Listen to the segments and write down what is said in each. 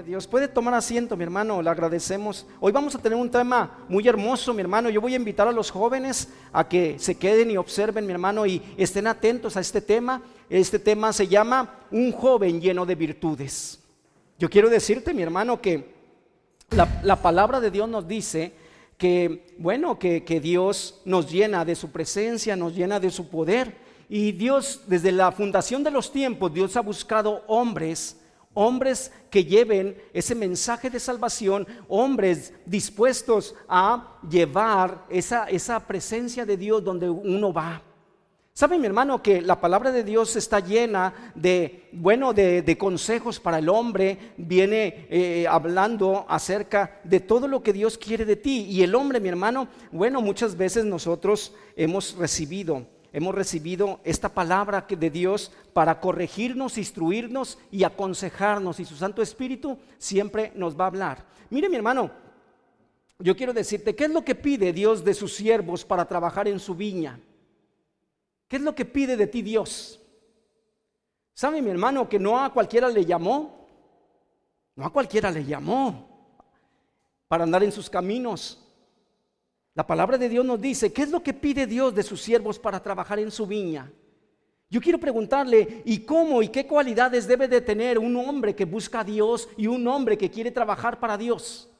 Dios puede tomar asiento, mi hermano, le agradecemos. Hoy vamos a tener un tema muy hermoso, mi hermano. Yo voy a invitar a los jóvenes a que se queden y observen, mi hermano, y estén atentos a este tema. Este tema se llama Un joven lleno de virtudes. Yo quiero decirte, mi hermano, que la, palabra de Dios nos dice que, bueno, que, que Dios nos llena de su presencia, nos llena de su poder. Y Dios, desde la fundación de los tiempos, Dios ha buscado hombres hombres que lleven ese mensaje de salvación, hombres dispuestos a llevar esa, esa presencia de Dios donde uno va. ¿Sabe mi hermano que la palabra de Dios está llena de, bueno, de, consejos para el hombre? Viene eh, hablando acerca de todo lo que Dios quiere de ti. Y el hombre, mi hermano, bueno, muchas veces nosotros hemos recibido hemos recibido esta palabra de Dios para corregirnos, instruirnos y aconsejarnos. Y su Santo Espíritu siempre nos va a hablar. Mire mi hermano, yo quiero decirte, ¿qué es lo que pide Dios de sus siervos para trabajar en su viña? ¿Qué es lo que pide de ti Dios? ¿Sabe mi hermano que no a cualquiera le llamó? No a cualquiera le llamó para andar en sus caminos. La palabra de Dios nos dice, ¿qué es lo que pide Dios de sus siervos para trabajar en su viña? Yo quiero preguntarle, ¿y cómo y qué cualidades debe de tener un hombre que busca a Dios y un hombre que quiere trabajar para Dios?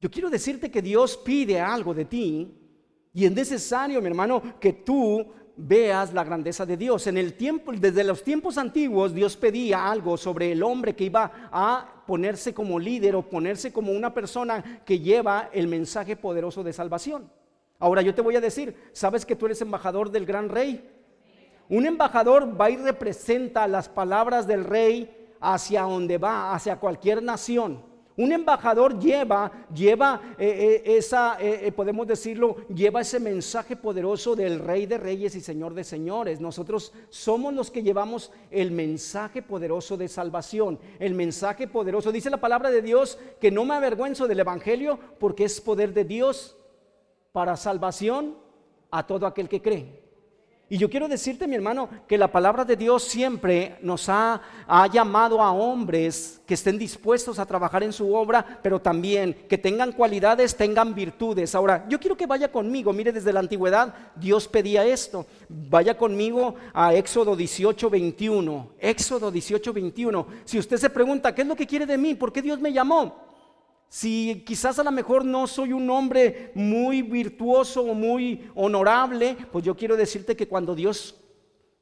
Yo quiero decirte que Dios pide algo de ti y es necesario, mi hermano, que tú veas la grandeza de Dios. En el tiempo, desde los tiempos antiguos, Dios pedía algo sobre el hombre que iba a ponerse como líder o ponerse como una persona que lleva el mensaje poderoso de salvación. Ahora yo te voy a decir, ¿sabes que tú eres embajador del gran rey? Un embajador va y representa las palabras del rey hacia donde va, hacia cualquier nación. Un embajador lleva, lleva eh, eh, esa, eh, podemos decirlo, lleva ese mensaje poderoso del Rey de Reyes y Señor de Señores. Nosotros somos los que llevamos el mensaje poderoso de salvación, el mensaje poderoso. Dice la palabra de Dios que no me avergüenzo del Evangelio porque es poder de Dios para salvación a todo aquel que cree. Y yo quiero decirte, mi hermano, que la palabra de Dios siempre nos ha, llamado a hombres que estén dispuestos a trabajar en su obra, pero también que tengan cualidades, tengan virtudes. Ahora, yo quiero que vaya conmigo. Mire, desde la antigüedad Dios pedía esto. Vaya conmigo a Éxodo 18, 21. Éxodo 18, 21. Si usted se pregunta, ¿qué es lo que quiere de mí? ¿Por qué Dios me llamó? Si quizás a lo mejor no soy un hombre muy virtuoso o muy honorable, pues yo quiero decirte que cuando Dios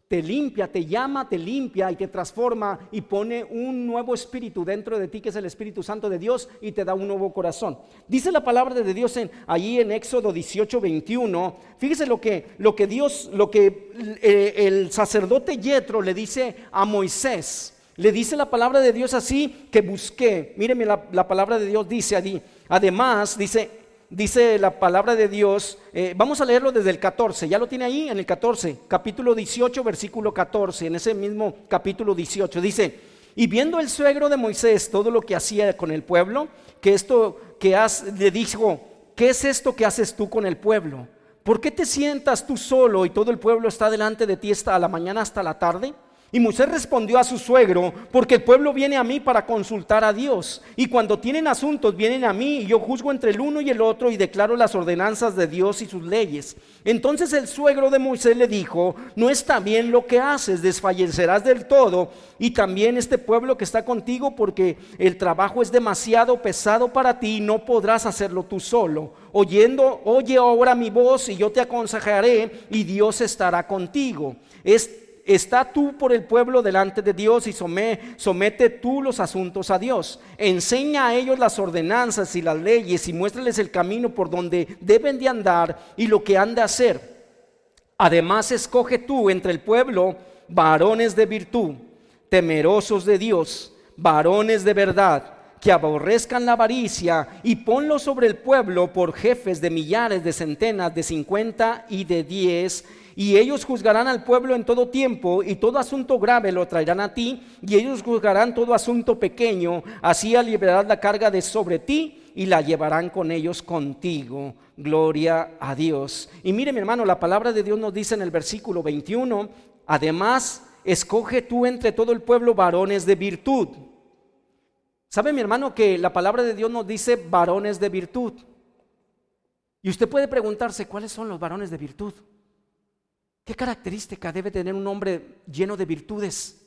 te limpia, te llama, te limpia y te transforma y pone un nuevo espíritu dentro de ti, que es el Espíritu Santo de Dios, y te da un nuevo corazón. Dice la palabra de Dios en, allí en Éxodo 18, 21. Fíjese lo que, lo que Dios, lo que eh, el sacerdote Yetro le dice a Moisés. Le dice la palabra de Dios así que busqué. Míreme, la, palabra de Dios dice allí. Además, dice, dice la palabra de Dios, eh, vamos a leerlo desde el 14, ya lo tiene ahí en el 14, capítulo 18, versículo 14, en ese mismo capítulo 18, dice, y viendo el suegro de Moisés todo lo que hacía con el pueblo, que esto que has, le dijo, ¿qué es esto que haces tú con el pueblo? ¿Por qué te sientas tú solo y todo el pueblo está delante de ti hasta la mañana hasta la tarde? Y Moisés respondió a su suegro, porque el pueblo viene a mí para consultar a Dios. Y cuando tienen asuntos, vienen a mí y yo juzgo entre el uno y el otro y declaro las ordenanzas de Dios y sus leyes. Entonces el suegro de Moisés le dijo, no está bien lo que haces, desfallecerás del todo. Y también este pueblo que está contigo, porque el trabajo es demasiado pesado para ti y no podrás hacerlo tú solo. Oyendo, oye ahora mi voz y yo te aconsejaré y Dios estará contigo. Es Está tú por el pueblo delante de Dios y somete tú los asuntos a Dios. Enseña a ellos las ordenanzas y las leyes y muéstrales el camino por donde deben de andar y lo que han de hacer. Además, escoge tú entre el pueblo varones de virtud, temerosos de Dios, varones de verdad que aborrezcan la avaricia y ponlos sobre el pueblo por jefes de millares, de centenas, de cincuenta y de diez y ellos juzgarán al pueblo en todo tiempo, y todo asunto grave lo traerán a ti, y ellos juzgarán todo asunto pequeño, así aliviarás la carga de sobre ti, y la llevarán con ellos contigo. Gloria a Dios. Y mire mi hermano, la palabra de Dios nos dice en el versículo 21, además, escoge tú entre todo el pueblo varones de virtud. ¿Sabe mi hermano que la palabra de Dios nos dice varones de virtud? Y usted puede preguntarse, ¿cuáles son los varones de virtud? ¿Qué característica debe tener un hombre lleno de virtudes?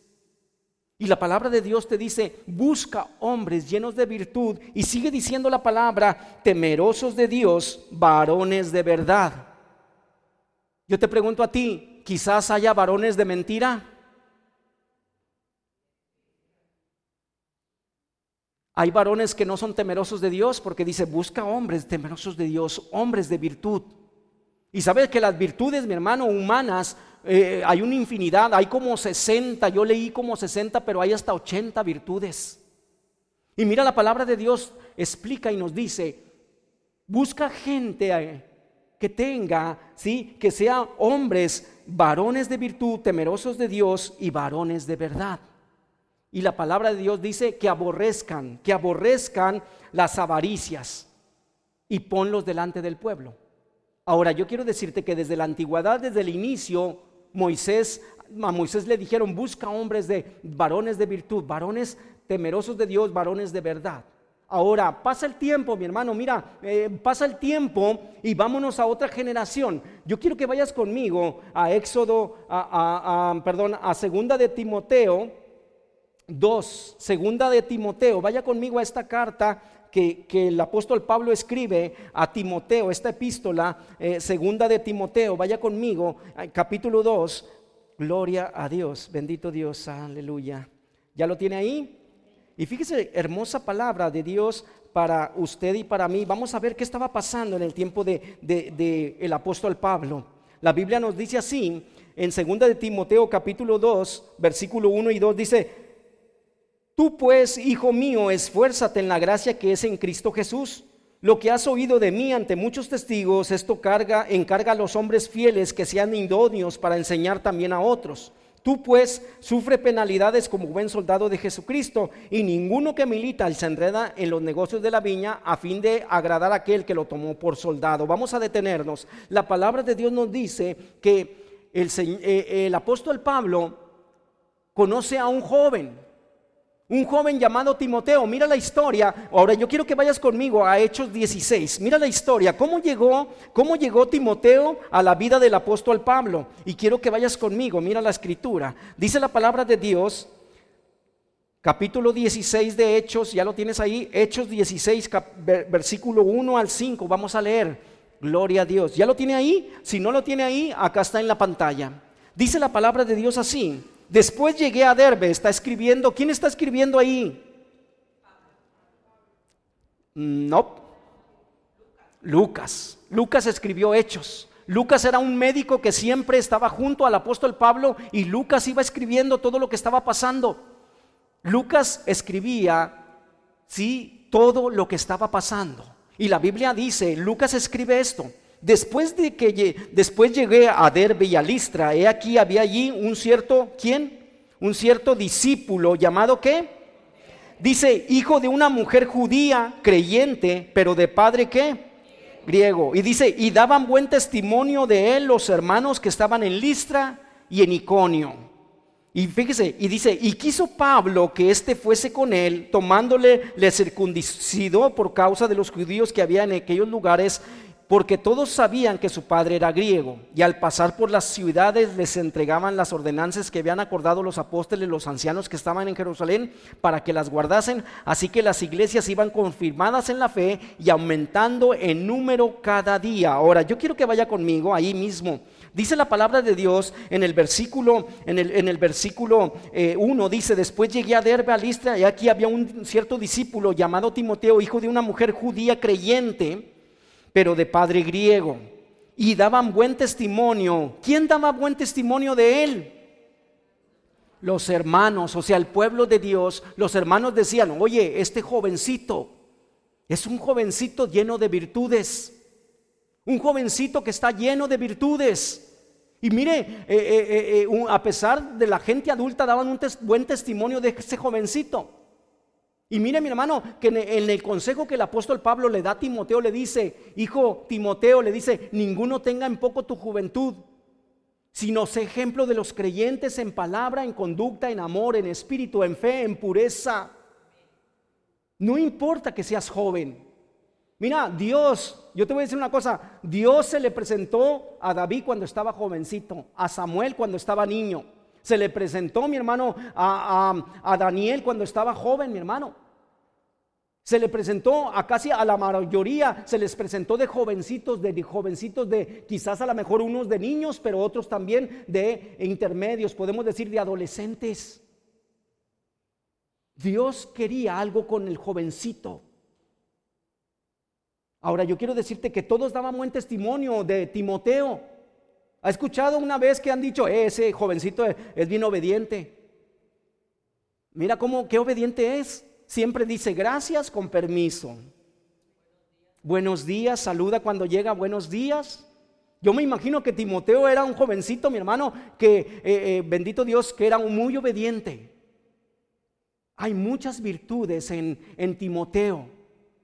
Y la palabra de Dios te dice, busca hombres llenos de virtud. Y sigue diciendo la palabra, temerosos de Dios, varones de verdad. Yo te pregunto a ti, quizás haya varones de mentira. Hay varones que no son temerosos de Dios porque dice, busca hombres temerosos de Dios, hombres de virtud. Y sabes que las virtudes, mi hermano, humanas, eh, hay una infinidad, hay como 60, yo leí como 60, pero hay hasta 80 virtudes. Y mira, la palabra de Dios explica y nos dice, busca gente eh, que tenga, ¿sí? Que sean hombres, varones de virtud, temerosos de Dios y varones de verdad. Y la palabra de Dios dice que aborrezcan, que aborrezcan las avaricias y ponlos delante del pueblo. Ahora, yo quiero decirte que desde la antigüedad, desde el inicio, Moisés, a Moisés le dijeron, busca hombres de varones de virtud, varones temerosos de Dios, varones de verdad. Ahora, pasa el tiempo, mi hermano, mira, eh, pasa el tiempo y vámonos a otra generación. Yo quiero que vayas conmigo a Éxodo, a, a, perdón, a Segunda de Timoteo, 2, segunda de Timoteo, vaya conmigo a esta carta que, el apóstol Pablo escribe a Timoteo, esta epístola, eh, segunda de Timoteo, vaya conmigo, capítulo 2, gloria a Dios, bendito Dios, aleluya. ¿Ya lo tiene ahí? Y fíjese, hermosa palabra de Dios para usted y para mí. Vamos a ver qué estaba pasando en el tiempo de, de, el apóstol Pablo. La Biblia nos dice así, en segunda de Timoteo capítulo 2, versículo 1 y 2, dice, Tú pues, hijo mío, esfuérzate en la gracia que es en Cristo Jesús. Lo que has oído de mí ante muchos testigos, esto carga, encarga a los hombres fieles que sean idóneos para enseñar también a otros. Tú pues sufre penalidades como buen soldado de Jesucristo y ninguno que milita se enreda en los negocios de la viña a fin de agradar a aquel que lo tomó por soldado. Vamos a detenernos. La palabra de Dios nos dice que el, eh, el apóstol Pablo conoce a un joven un joven llamado Timoteo. Mira la historia. Ahora yo quiero que vayas conmigo a Hechos 16. Mira la historia. ¿Cómo llegó, cómo llegó Timoteo a la vida del apóstol Pablo? Y quiero que vayas conmigo. Mira la escritura. Dice la palabra de Dios, capítulo 16 de Hechos. Ya lo tienes ahí. Hechos 16, versículo 1 al 5. Vamos a leer. Gloria a Dios. ¿Ya lo tiene ahí? Si no lo tiene ahí, acá está en la pantalla. Dice la palabra de Dios así. Después llegué a Derbe, está escribiendo. ¿Quién está escribiendo ahí? No. Lucas. Lucas escribió Hechos. Lucas era un médico que siempre estaba junto al apóstol Pablo y Lucas iba escribiendo todo lo que estaba pasando. Lucas escribía, sí, todo lo que estaba pasando. Y la Biblia dice, Lucas escribe esto, Después de que después llegué a Derbe y a Listra, he aquí había allí un cierto, ¿quién? Un cierto discípulo llamado ¿qué? Dice, hijo de una mujer judía, creyente, pero de padre ¿qué? Griego. Y dice, y daban buen testimonio de él los hermanos que estaban en Listra y en Iconio. Y fíjese, y dice, y quiso Pablo que éste fuese con él, tomándole, le circuncidó por causa de los judíos que había en aquellos lugares porque todos sabían que su padre era griego, y al pasar por las ciudades les entregaban las ordenanzas que habían acordado los apóstoles, los ancianos que estaban en Jerusalén, para que las guardasen, así que las iglesias iban confirmadas en la fe y aumentando en número cada día. Ahora, yo quiero que vaya conmigo ahí mismo. Dice la palabra de Dios en el versículo, en el, en el versículo 1, eh, dice, después llegué a Derbe a Listra y aquí había un cierto discípulo llamado Timoteo, hijo de una mujer judía creyente, pero de padre griego. Y daban buen testimonio. ¿Quién daba buen testimonio de él? Los hermanos, o sea, el pueblo de Dios, los hermanos decían, oye, este jovencito es un jovencito lleno de virtudes. Un jovencito que está lleno de virtudes. Y mire, eh, eh, eh, a pesar de la gente adulta, daban un buen testimonio de ese jovencito. Y mire mi hermano, que en el consejo que el apóstol Pablo le da a Timoteo, le dice, hijo Timoteo, le dice, ninguno tenga en poco tu juventud, sino sé ejemplo de los creyentes en palabra, en conducta, en amor, en espíritu, en fe, en pureza. No importa que seas joven. Mira, Dios, yo te voy a decir una cosa, Dios se le presentó a David cuando estaba jovencito, a Samuel cuando estaba niño, se le presentó, mi hermano, a, Daniel cuando estaba joven, mi hermano. Se le presentó a casi a la mayoría, se les presentó de jovencitos, de, jovencitos de quizás a lo mejor unos de niños, pero otros también de intermedios, podemos decir de adolescentes. Dios quería algo con el jovencito. Ahora yo quiero decirte que todos daban buen testimonio de Timoteo. ¿Ha escuchado una vez que han dicho, ese jovencito es bien obediente? Mira cómo, qué obediente es. Siempre dice gracias con permiso. Buenos días, saluda cuando llega, buenos días. Yo me imagino que Timoteo era un jovencito, mi hermano, que eh, eh, bendito Dios, que era muy obediente. Hay muchas virtudes en, en Timoteo.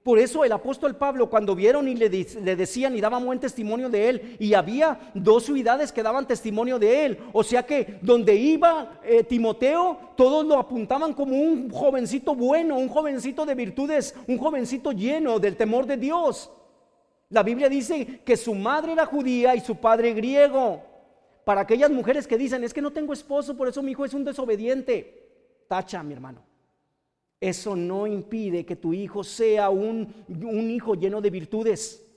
Por eso el apóstol Pablo, cuando vieron y le, decían y daban buen testimonio de él, y había dos ciudades que daban testimonio de él, o sea que donde iba eh, Timoteo, todos lo apuntaban como un jovencito bueno, un jovencito de virtudes, un jovencito lleno del temor de Dios. La Biblia dice que su madre era judía y su padre griego. Para aquellas mujeres que dicen, es que no tengo esposo, por eso mi hijo es un desobediente. Tacha, mi hermano. Eso no impide que tu hijo sea un, un, hijo lleno de virtudes.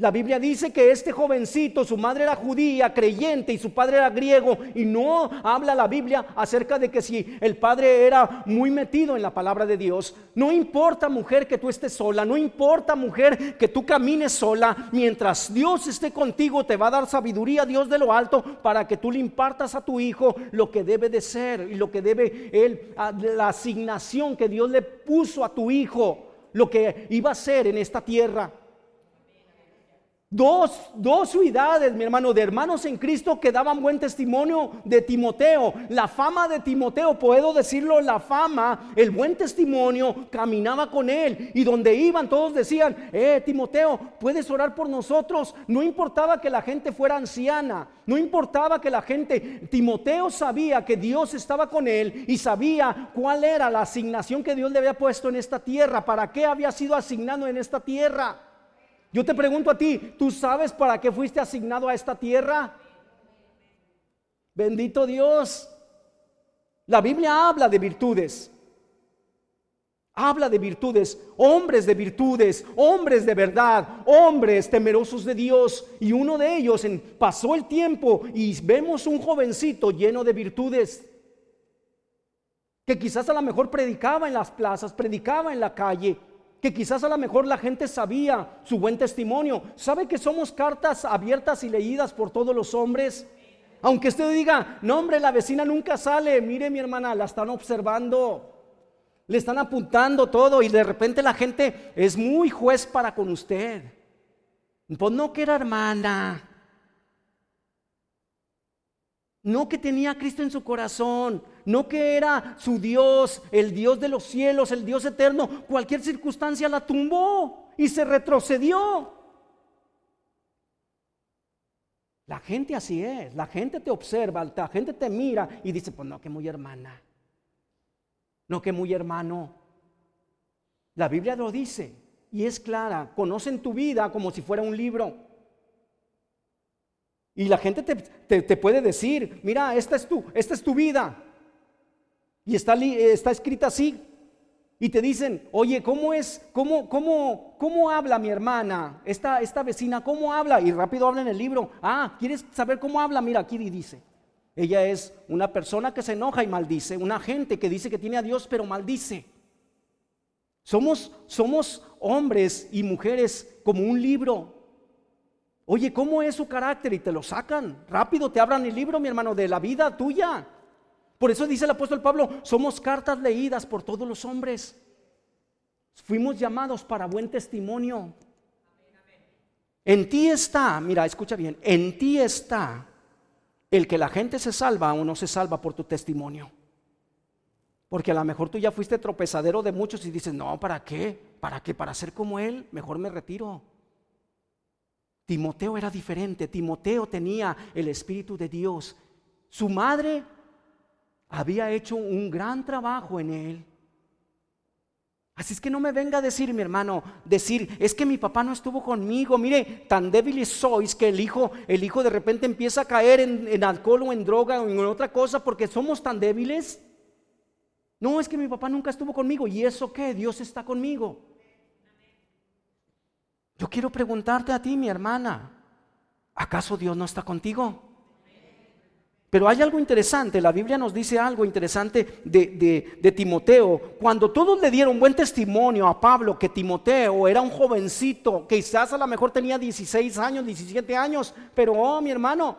La Biblia dice que este jovencito, su madre era judía, creyente, y su padre era griego, y no habla la Biblia acerca de que si el padre era muy metido en la palabra de Dios. No importa mujer que tú estés sola, no importa mujer que tú camines sola, mientras Dios esté contigo te va a dar sabiduría, Dios de lo alto, para que tú le impartas a tu hijo lo que debe de ser y lo que debe él, la asignación que Dios le puso a tu hijo, lo que iba a ser en esta tierra. Dos, dos ciudades, mi hermano, de hermanos en Cristo que daban buen testimonio de Timoteo. La fama de Timoteo, puedo decirlo, la fama, el buen testimonio, caminaba con él. Y donde iban, todos decían, eh, Timoteo, puedes orar por nosotros. No importaba que la gente fuera anciana, no importaba que la gente, Timoteo sabía que Dios estaba con él y sabía cuál era la asignación que Dios le había puesto en esta tierra, para qué había sido asignado en esta tierra. Yo te pregunto a ti, ¿tú sabes para qué fuiste asignado a esta tierra? Bendito Dios. La Biblia habla de virtudes. Habla de virtudes, hombres de virtudes, hombres de verdad, hombres temerosos de Dios. Y uno de ellos en, pasó el tiempo y vemos un jovencito lleno de virtudes que quizás a lo mejor predicaba en las plazas, predicaba en la calle, que quizás a lo mejor la gente sabía su buen testimonio. ¿Sabe que somos cartas abiertas y leídas por todos los hombres? Aunque usted diga, no hombre, la vecina nunca sale, mire mi hermana, la están observando, le están apuntando todo y de repente la gente es muy juez para con usted. Pues no que era hermana, no que tenía Cristo en su corazón, no que era su Dios, el Dios de los cielos, el Dios eterno. Cualquier circunstancia la tumbó y se retrocedió. La gente así es, la gente te observa, la gente te mira y dice, pues no, que muy hermana, no, que muy hermano. La Biblia lo dice y es clara, conocen tu vida como si fuera un libro. Y la gente te, puede decir, mira, esta es tu, esta es tu vida. Y está, está escrita así. Y te dicen, oye, ¿cómo es? ¿Cómo, cómo, cómo habla mi hermana? Esta, esta vecina, ¿cómo habla? Y rápido habla en el libro. Ah, ¿quieres saber cómo habla? Mira, aquí dice. Ella es una persona que se enoja y maldice, una gente que dice que tiene a Dios pero maldice. Somos, somos hombres y mujeres como un libro Oye, ¿cómo es su carácter? Y te lo sacan. Rápido te abran el libro, mi hermano, de la vida tuya. Por eso dice el apóstol Pablo, somos cartas leídas por todos los hombres. Fuimos llamados para buen testimonio. En ti está, mira, escucha bien, en ti está el que la gente se salva o no se salva por tu testimonio. Porque a lo mejor tú ya fuiste tropezadero de muchos y dices, no, ¿para qué? ¿Para qué? Para ser como él, mejor me retiro. Timoteo era diferente. Timoteo tenía el Espíritu de Dios. Su madre había hecho un gran trabajo en él. Así es que no me venga a decir, mi hermano, decir, es que mi papá no estuvo conmigo. Mire, tan débiles sois que el hijo, el hijo de repente empieza a caer en, en alcohol o en droga o en otra cosa porque somos tan débiles. No, es que mi papá nunca estuvo conmigo. ¿Y eso qué? Dios está conmigo. Yo quiero preguntarte a ti, mi hermana, ¿acaso Dios no está contigo? Pero hay algo interesante, la Biblia nos dice algo interesante de, Timoteo. Cuando todos le dieron buen testimonio a Pablo que Timoteo era un jovencito, quizás a lo mejor tenía 16 años, 17 años, pero oh mi hermano,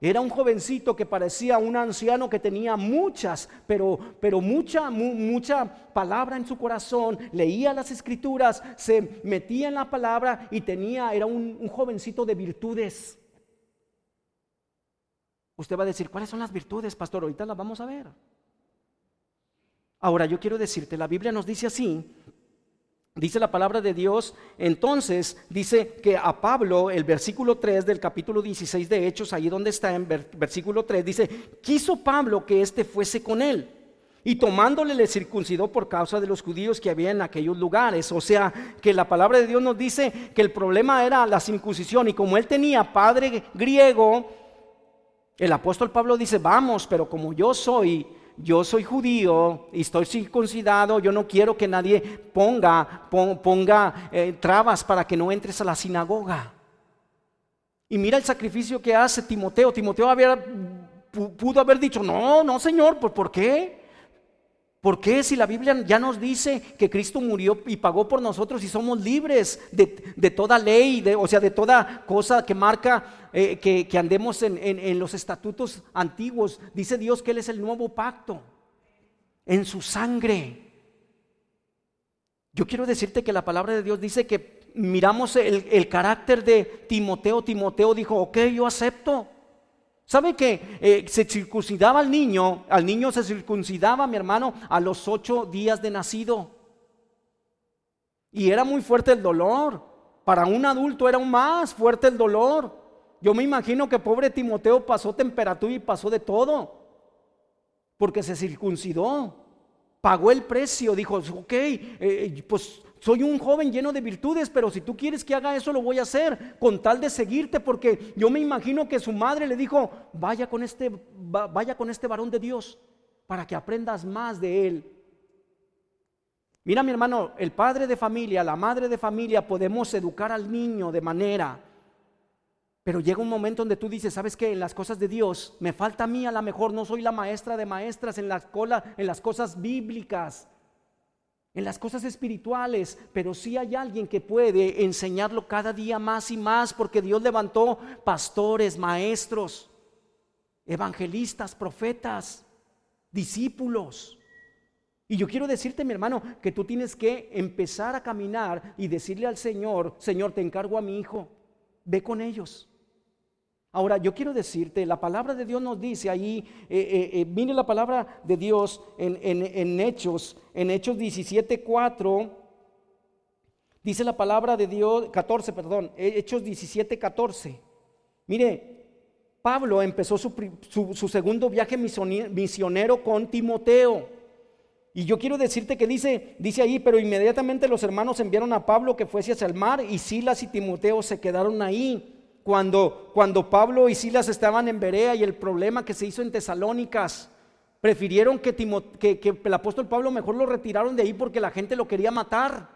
era un jovencito que parecía un anciano que tenía muchas, pero, pero mucha, mucha palabra en su corazón, leía las escrituras, se metía en la palabra y tenía, era un jovencito de virtudes. Usted va a decir, ¿cuáles son las virtudes, pastor? Ahorita las vamos a ver. Ahora, yo quiero decirte, la Biblia nos dice así, dice la palabra de Dios, entonces dice que a Pablo, el versículo 3 del capítulo 16 de Hechos, ahí donde está en versículo 3, dice, quiso Pablo que éste fuese con él. Y tomándole le circuncidó por causa de los judíos que había en aquellos lugares. O sea, que la palabra de Dios nos dice que el problema era la circuncisión. Y como él tenía padre griego, el apóstol Pablo dice, vamos, pero como yo soy, yo soy judío y estoy circuncidado, yo no quiero que nadie ponga, ponga eh, trabas para que no entres a la sinagoga. Y mira el sacrificio que hace Timoteo. Timoteo había, pudo haber dicho, no, no, Señor, ¿por qué? ¿Por qué si la Biblia ya nos dice que Cristo murió y pagó por nosotros y somos libres de, toda ley, de, o sea, de toda cosa que marca eh, que, andemos en, en los estatutos antiguos? Dice Dios que Él es el nuevo pacto en su sangre. Yo quiero decirte que la palabra de Dios dice que miramos el, el carácter de Timoteo. Timoteo dijo, ok, yo acepto. ¿Sabe que eh, se circuncidaba al niño? Al niño se circuncidaba, mi hermano, a los ocho días de nacido. Y era muy fuerte el dolor. Para un adulto era aún más fuerte el dolor. Yo me imagino que pobre Timoteo pasó temperatura y pasó de todo. Porque se circuncidó. Pagó el precio. Dijo, ok, eh, pues soy un joven lleno de virtudes, pero si tú quieres que haga eso, lo voy a hacer con tal de seguirte, porque yo me imagino que su madre le dijo, vaya con este, vaya con este varón de Dios para que aprendas más de él. Mira mi hermano, el padre de familia, la madre de familia, podemos educar al niño de manera, pero llega un momento donde tú dices, ¿sabes qué? En las cosas de Dios me falta a mí, a lo mejor no soy la maestra de maestras en la en las cosas bíblicas en las cosas espirituales, pero sí hay alguien que puede enseñarlo cada día más y más, porque Dios levantó pastores, maestros, evangelistas, profetas, discípulos. Y yo quiero decirte, mi hermano, que tú tienes que empezar a caminar y decirle al Señor, Señor, te encargo a mi hijo, ve con ellos. Ahora, yo quiero decirte, la palabra de Dios nos dice ahí, eh, eh, eh, mire la palabra de Dios en, en Hechos, en Hechos 17, 4, dice la palabra de Dios, 14, perdón, Hechos 17, 14. Mire, Pablo empezó su, su segundo viaje misionero con Timoteo. Y yo quiero decirte que dice, dice ahí, pero inmediatamente los hermanos enviaron a Pablo que fuese hacia el mar y Silas y Timoteo se quedaron ahí cuando, cuando Pablo y Silas estaban en Berea y el problema que se hizo en Tesalónicas, prefirieron que, que, el apóstol Pablo mejor lo retiraron de ahí porque la gente lo quería matar.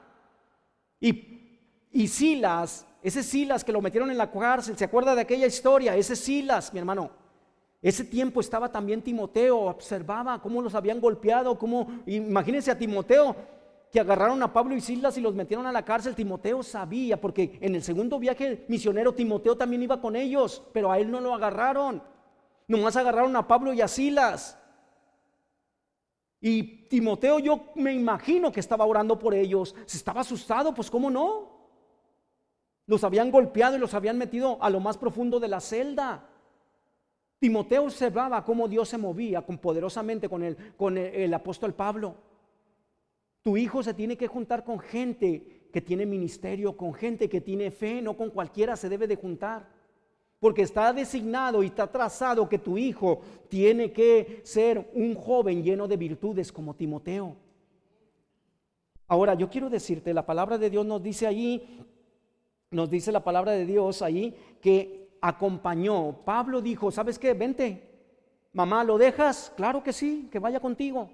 Y, y Silas, ese Silas que lo metieron en la cárcel, ¿se acuerda de aquella historia? Ese Silas, mi hermano. Ese tiempo estaba también Timoteo, observaba cómo los habían golpeado, cómo, imagínense a Timoteo, que agarraron a Pablo y Silas y los metieron a la cárcel, Timoteo sabía, porque en el segundo viaje misionero Timoteo también iba con ellos, pero a él no lo agarraron. Nomás agarraron a Pablo y a Silas. Y Timoteo yo me imagino que estaba orando por ellos. Se estaba asustado, pues cómo no. Los habían golpeado y los habían metido a lo más profundo de la celda. Timoteo observaba cómo Dios se movía con poderosamente con el, con el apóstol Pablo. Tu hijo se tiene que juntar con gente que tiene ministerio, con gente que tiene fe, no con cualquiera se debe de juntar. Porque está designado y está trazado que tu hijo tiene que ser un joven lleno de virtudes como Timoteo. Ahora, yo quiero decirte, la palabra de Dios nos dice allí, nos dice la palabra de Dios ahí que acompañó. Pablo dijo, ¿sabes qué? Vente. Mamá, ¿lo dejas? Claro que sí, que vaya contigo.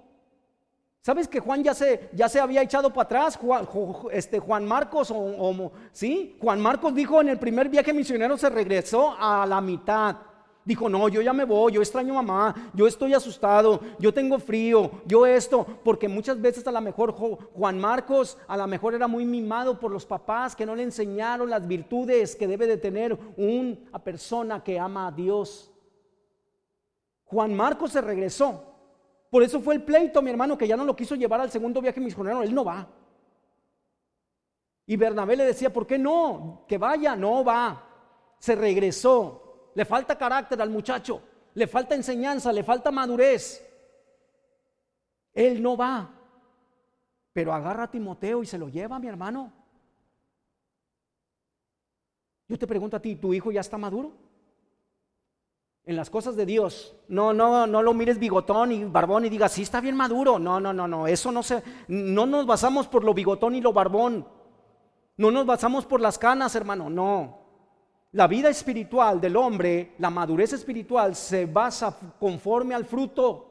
¿Sabes que Juan ya se, ya se había echado para atrás? Juan, este, Juan Marcos, o, ¿sí? Juan Marcos dijo en el primer viaje misionero se regresó a la mitad. Dijo, no, yo ya me voy, yo extraño mamá, yo estoy asustado, yo tengo frío, yo esto, porque muchas veces a lo mejor Juan Marcos a lo mejor era muy mimado por los papás que no le enseñaron las virtudes que debe de tener una persona que ama a Dios. Juan Marcos se regresó. Por eso fue el pleito, mi hermano, que ya no lo quiso llevar al segundo viaje misionero, él no va. Y Bernabé le decía, ¿por qué no? Que vaya, no va. Se regresó le falta carácter al muchacho, le falta enseñanza, le falta madurez. Él no va, pero agarra a Timoteo y se lo lleva, mi hermano. Yo te pregunto a ti, ¿tu hijo ya está maduro? En las cosas de Dios. No, no, no lo mires bigotón y barbón y digas, sí está bien maduro. No, no, no, no. Eso no se, no nos basamos por lo bigotón y lo barbón. No nos basamos por las canas, hermano. No. La vida espiritual del hombre, la madurez espiritual se basa conforme al fruto.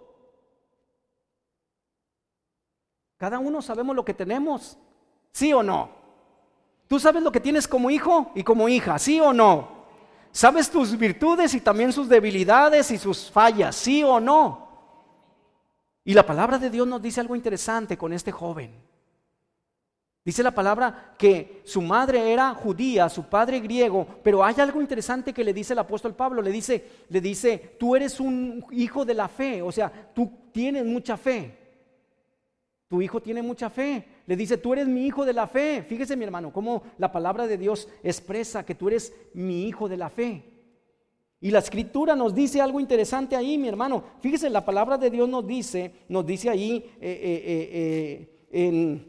Cada uno sabemos lo que tenemos, ¿sí o no? Tú sabes lo que tienes como hijo y como hija, ¿sí o no? Sabes tus virtudes y también sus debilidades y sus fallas, ¿sí o no? Y la palabra de Dios nos dice algo interesante con este joven. Dice la palabra que su madre era judía, su padre griego, pero hay algo interesante que le dice el apóstol Pablo, le dice, le dice, tú eres un hijo de la fe, o sea, tú tienes mucha fe. Tu hijo tiene mucha fe. Le dice, tú eres mi hijo de la fe. Fíjese mi hermano, cómo la palabra de Dios expresa que tú eres mi hijo de la fe. Y la escritura nos dice algo interesante ahí, mi hermano. Fíjese, la palabra de Dios nos dice, nos dice ahí eh, eh, eh,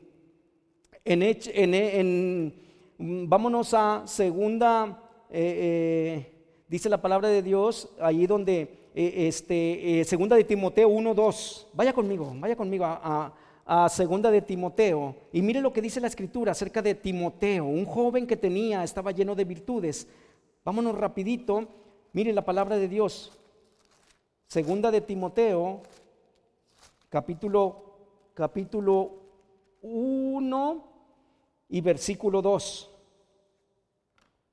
en en, vámonos a segunda, dice la palabra de Dios, ahí donde, este, segunda de Timoteo 1, 2. Vaya conmigo, vaya conmigo a, a segunda de Timoteo. Y mire lo que dice la escritura acerca de Timoteo, un joven que tenía, estaba lleno de virtudes. Vámonos rapidito, mire la palabra de Dios. Segunda de Timoteo, capítulo, capítulo 1, y versículo 2.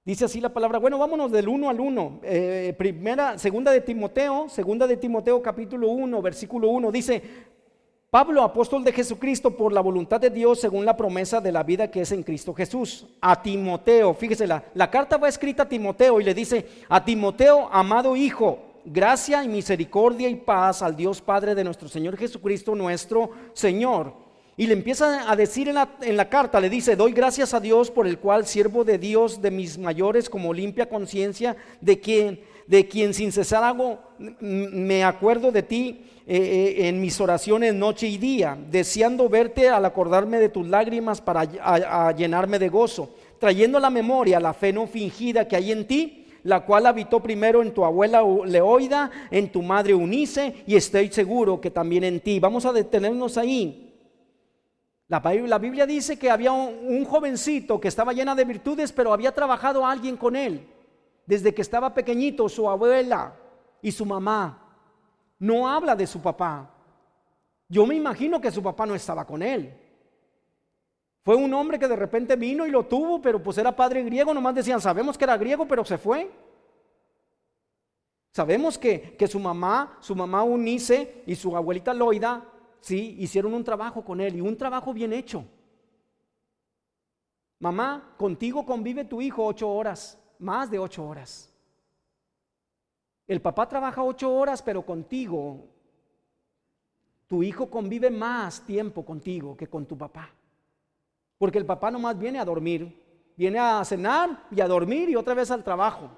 Dice así la palabra. Bueno, vámonos del 1 al 1. Eh, primera, segunda de Timoteo, segunda de Timoteo capítulo 1, versículo 1. Dice, Pablo, apóstol de Jesucristo, por la voluntad de Dios, según la promesa de la vida que es en Cristo Jesús. A Timoteo, fíjese, la, la carta va escrita a Timoteo y le dice, a Timoteo, amado hijo, gracia y misericordia y paz al Dios Padre de nuestro Señor Jesucristo, nuestro Señor y le empieza a decir en la, carta, le dice, doy gracias a Dios por el cual siervo de Dios de mis mayores como limpia conciencia, de quien, de quien sin cesar hago, me acuerdo de ti eh, eh, en mis oraciones noche y día, deseando verte al acordarme de tus lágrimas para llenarme de gozo, trayendo a la memoria la fe no fingida que hay en ti, la cual habitó primero en tu abuela Leoida, en tu madre Unice, y estoy seguro que también en ti. Vamos a detenernos ahí la, Biblia dice que había un, jovencito que estaba llena de virtudes, pero había trabajado alguien con él desde que estaba pequeñito, su abuela y su mamá. No habla de su papá. Yo me imagino que su papá no estaba con él. Fue un hombre que de repente vino y lo tuvo, pero pues era padre griego, nomás decían, sabemos que era griego, pero se fue. Sabemos que, que su mamá, su mamá Unice y su abuelita Loida ¿sí? Hicieron un trabajo con él y un trabajo bien hecho. Mamá, contigo convive tu hijo ocho horas, más de ocho horas. El papá trabaja ocho horas, pero contigo, tu hijo convive más tiempo contigo que con tu papá. Porque el papá nomás viene a dormir, viene a cenar y a dormir y otra vez al trabajo.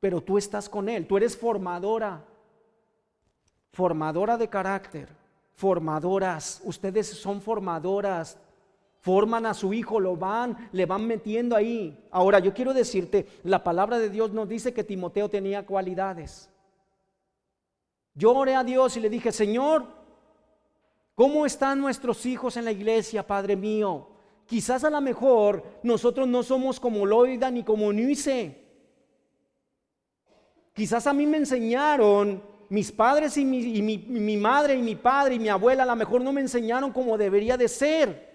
Pero tú estás con él, tú eres formadora, formadora de carácter formadoras. Ustedes son formadoras. Forman a su hijo, lo van, le van metiendo ahí. Ahora, yo quiero decirte, la palabra de Dios nos dice que Timoteo tenía cualidades. Yo oré a Dios y le dije, Señor, ¿Cómo están nuestros hijos en la iglesia, Padre mío? Quizás a lo mejor nosotros no somos como Loida ni como Nice. Quizás a mí me enseñaron, mis padres y mi, madre y mi padre y mi abuela a lo mejor no me enseñaron como debería de ser.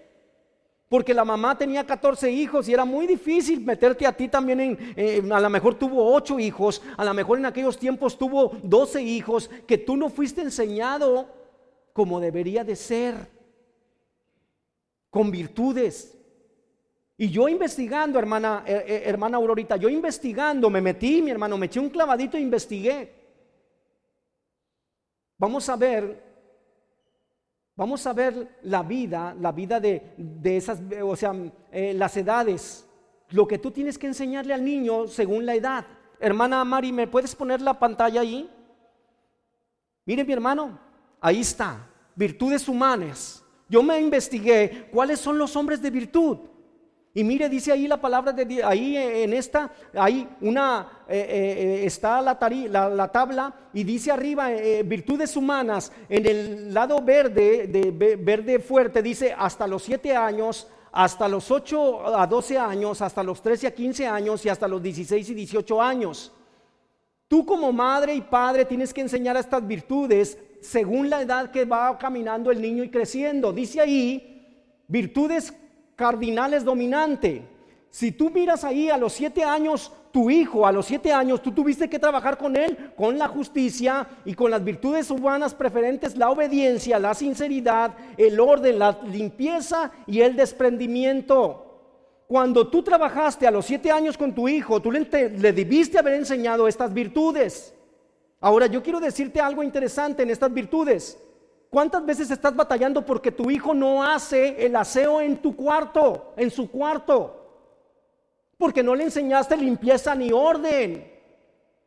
Porque la mamá tenía 14 hijos y era muy difícil meterte a ti también en, a lo mejor tuvo 8 hijos, a lo mejor en aquellos tiempos tuvo 12 hijos, que tú no fuiste enseñado como debería de ser, con virtudes. Y yo investigando, hermana, eh, eh, hermana Aurorita, yo investigando, me metí, mi hermano, me eché un clavadito e investigué. Vamos a ver, vamos a ver la vida, la vida de, esas, o sea, eh, las edades, lo que tú tienes que enseñarle al niño según la edad. Hermana Mari, ¿me puedes poner la pantalla ahí? Mire mi hermano, ahí está, virtudes humanas. Yo me investigué cuáles son los hombres de virtud. Y mire, dice ahí la palabra de Dios, ahí en esta, hay una, eh, eh, está la, la, tabla y dice arriba, eh, virtudes humanas, en el lado verde, de, verde fuerte, dice hasta los siete años, hasta los 8 a 12 años, hasta los 13 a 15 años y hasta los 16 y 18 años. Tú como madre y padre tienes que enseñar estas virtudes según la edad que va caminando el niño y creciendo. Dice ahí, virtudes cardinales dominante. Si tú miras ahí a los siete años, tu hijo a los siete años, tú tuviste que trabajar con él, con la justicia y con las virtudes humanas preferentes, la obediencia, la sinceridad, el orden, la limpieza y el desprendimiento. Cuando tú trabajaste a los siete años con tu hijo, tú le, le debiste haber enseñado estas virtudes. Ahora yo quiero decirte algo interesante en estas virtudes. ¿Cuántas veces estás batallando porque tu hijo no hace el aseo en tu cuarto, en su cuarto? Porque no le enseñaste limpieza ni orden.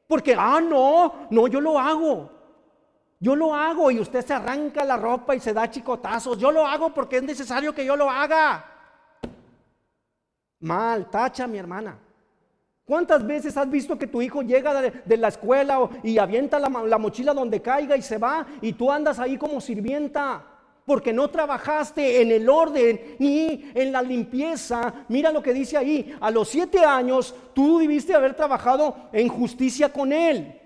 Porque, ah, no, no, yo lo hago. Yo lo hago y usted se arranca la ropa y se da chicotazos. Yo lo hago porque es necesario que yo lo haga. Mal, tacha mi hermana. ¿Cuántas veces has visto que tu hijo llega de, la escuela y avienta la, la, mochila donde caiga y se va y tú andas ahí como sirvienta? Porque no trabajaste en el orden ni en la limpieza. Mira lo que dice ahí. A los siete años tú debiste haber trabajado en justicia con él.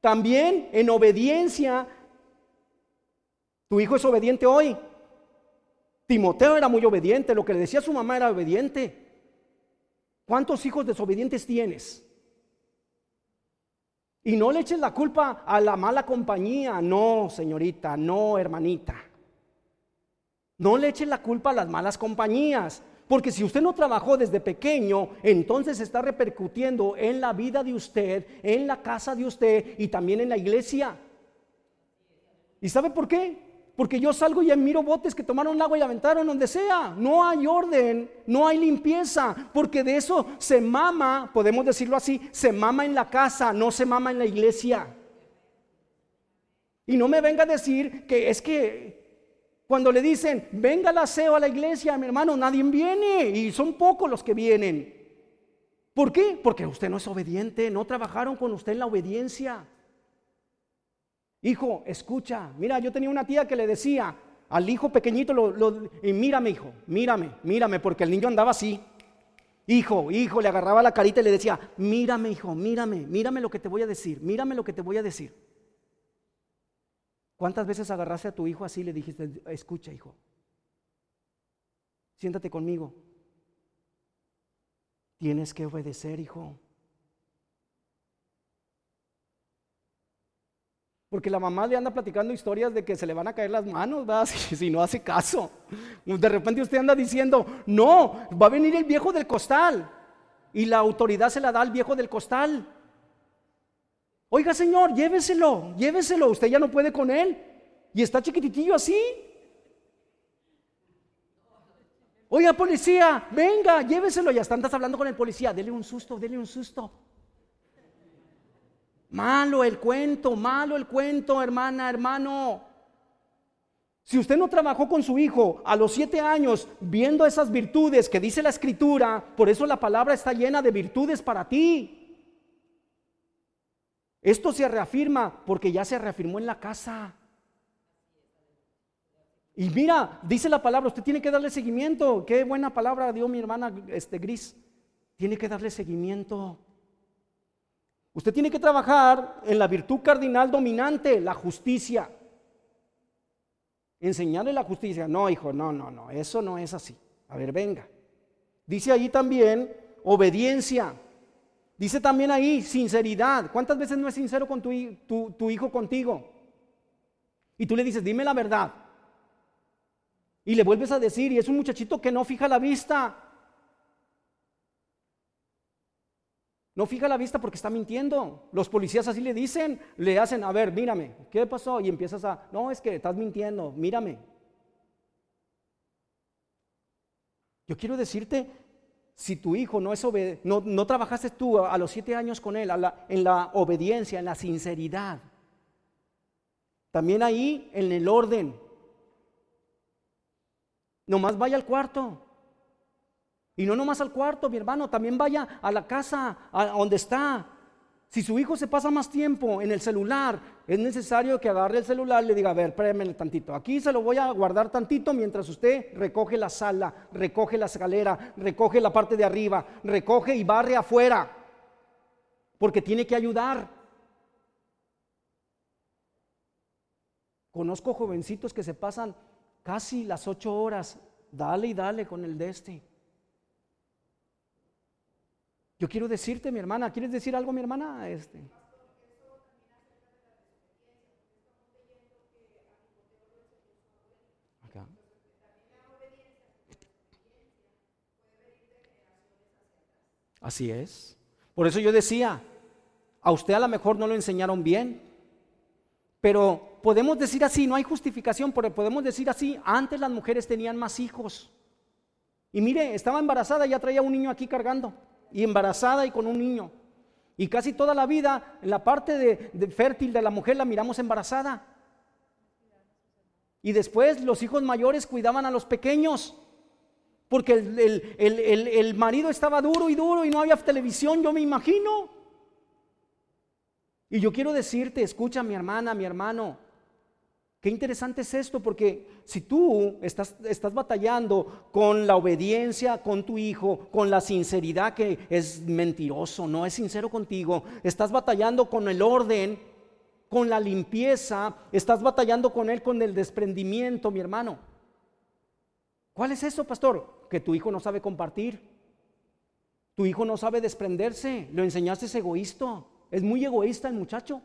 También en obediencia. Tu hijo es obediente hoy. Timoteo era muy obediente. Lo que le decía a su mamá era obediente. ¿Cuántos hijos desobedientes tienes? Y no le eches la culpa a la mala compañía. No, señorita, no, hermanita. No le eches la culpa a las malas compañías. Porque si usted no trabajó desde pequeño, entonces está repercutiendo en la vida de usted, en la casa de usted y también en la iglesia. ¿Y sabe por qué? Porque yo salgo y miro botes que tomaron agua y aventaron donde sea. No hay orden, no hay limpieza, porque de eso se mama, podemos decirlo así, se mama en la casa, no se mama en la iglesia. Y no me venga a decir que es que cuando le dicen, venga el aseo a la iglesia, mi hermano, nadie viene y son pocos los que vienen. ¿Por qué? Porque usted no es obediente, no trabajaron con usted en la obediencia. Hijo, escucha. Mira, yo tenía una tía que le decía al hijo pequeñito, y mírame, hijo, mírame, mírame, porque el niño andaba así. Hijo, hijo, le agarraba la carita y le decía, mírame, hijo, mírame, mírame lo que te voy a decir, mírame lo que te voy a decir. ¿Cuántas veces agarraste a tu hijo así y le dijiste, escucha, hijo, siéntate conmigo? Tienes que obedecer, hijo. Porque la mamá le anda platicando historias de que se le van a caer las manos, ¿verdad? Si, no hace caso. De repente usted anda diciendo, no, va a venir el viejo del costal. Y la autoridad se la da al viejo del costal. Oiga, señor, lléveselo, lléveselo. Usted ya no puede con él. Y está chiquititillo así. Oiga, policía, venga, lléveselo. Ya estás hablando con el policía. Dele un susto, dele un susto. Malo el cuento, malo el cuento, hermana, hermano. Si usted no trabajó con su hijo a los siete años viendo esas virtudes que dice la escritura, por eso la palabra está llena de virtudes para ti. Esto se reafirma porque ya se reafirmó en la casa. Y mira, dice la palabra, usted tiene que darle seguimiento. Qué buena palabra dio mi hermana este, Gris. Tiene que darle seguimiento. Usted tiene que trabajar en la virtud cardinal dominante, la justicia. Enseñarle la justicia. No, hijo, no, no, no, eso no es así. A ver, venga. Dice ahí también obediencia. Dice también ahí sinceridad. ¿Cuántas veces no es sincero con tu, tu hijo contigo? Y tú le dices, dime la verdad. Y le vuelves a decir, y es un muchachito que no fija la vista. No fija la vista porque está mintiendo. Los policías así le dicen, le hacen, a ver, mírame, ¿qué pasó? Y empiezas a, no, es que estás mintiendo, mírame. Yo quiero decirte, si tu hijo no es obediente, no, trabajaste tú a, los siete años con él en la obediencia, en la sinceridad, también ahí en el orden, nomás vaya al cuarto, y no nomás al cuarto, mi hermano, también vaya a la casa, a donde está. Si su hijo se pasa más tiempo en el celular, es necesario que agarre el celular y le diga, a ver, espérame tantito. Aquí se lo voy a guardar tantito mientras usted recoge la sala, recoge la escalera, recoge la parte de arriba, recoge y barre afuera. Porque tiene que ayudar. Conozco jovencitos que se pasan casi las ocho horas, dale y dale con el de este. Yo quiero decirte, mi hermana, ¿quieres decir algo, mi hermana? Este. Así es. Por eso yo decía, a usted a lo mejor no lo enseñaron bien, pero podemos decir así, no hay justificación, pero podemos decir así, antes las mujeres tenían más hijos. Y mire, estaba embarazada y ya traía un niño aquí cargando y embarazada y con un niño. Y casi toda la vida, en la parte de, fértil de la mujer la miramos embarazada. Y después los hijos mayores cuidaban a los pequeños. Porque el, el, marido estaba duro y duro y no había televisión, yo me imagino. Y yo quiero decirte, escucha mi hermana, mi hermano, Qué interesante es esto, porque si tú estás, batallando con la obediencia con tu hijo, con la sinceridad que es mentiroso, no es sincero contigo, estás batallando con el orden, con la limpieza, estás batallando con él con el desprendimiento, mi hermano. ¿Cuál es eso, pastor? Que tu hijo no sabe compartir. Tu hijo no sabe desprenderse. Lo enseñaste es egoísta. Es muy egoísta el muchacho.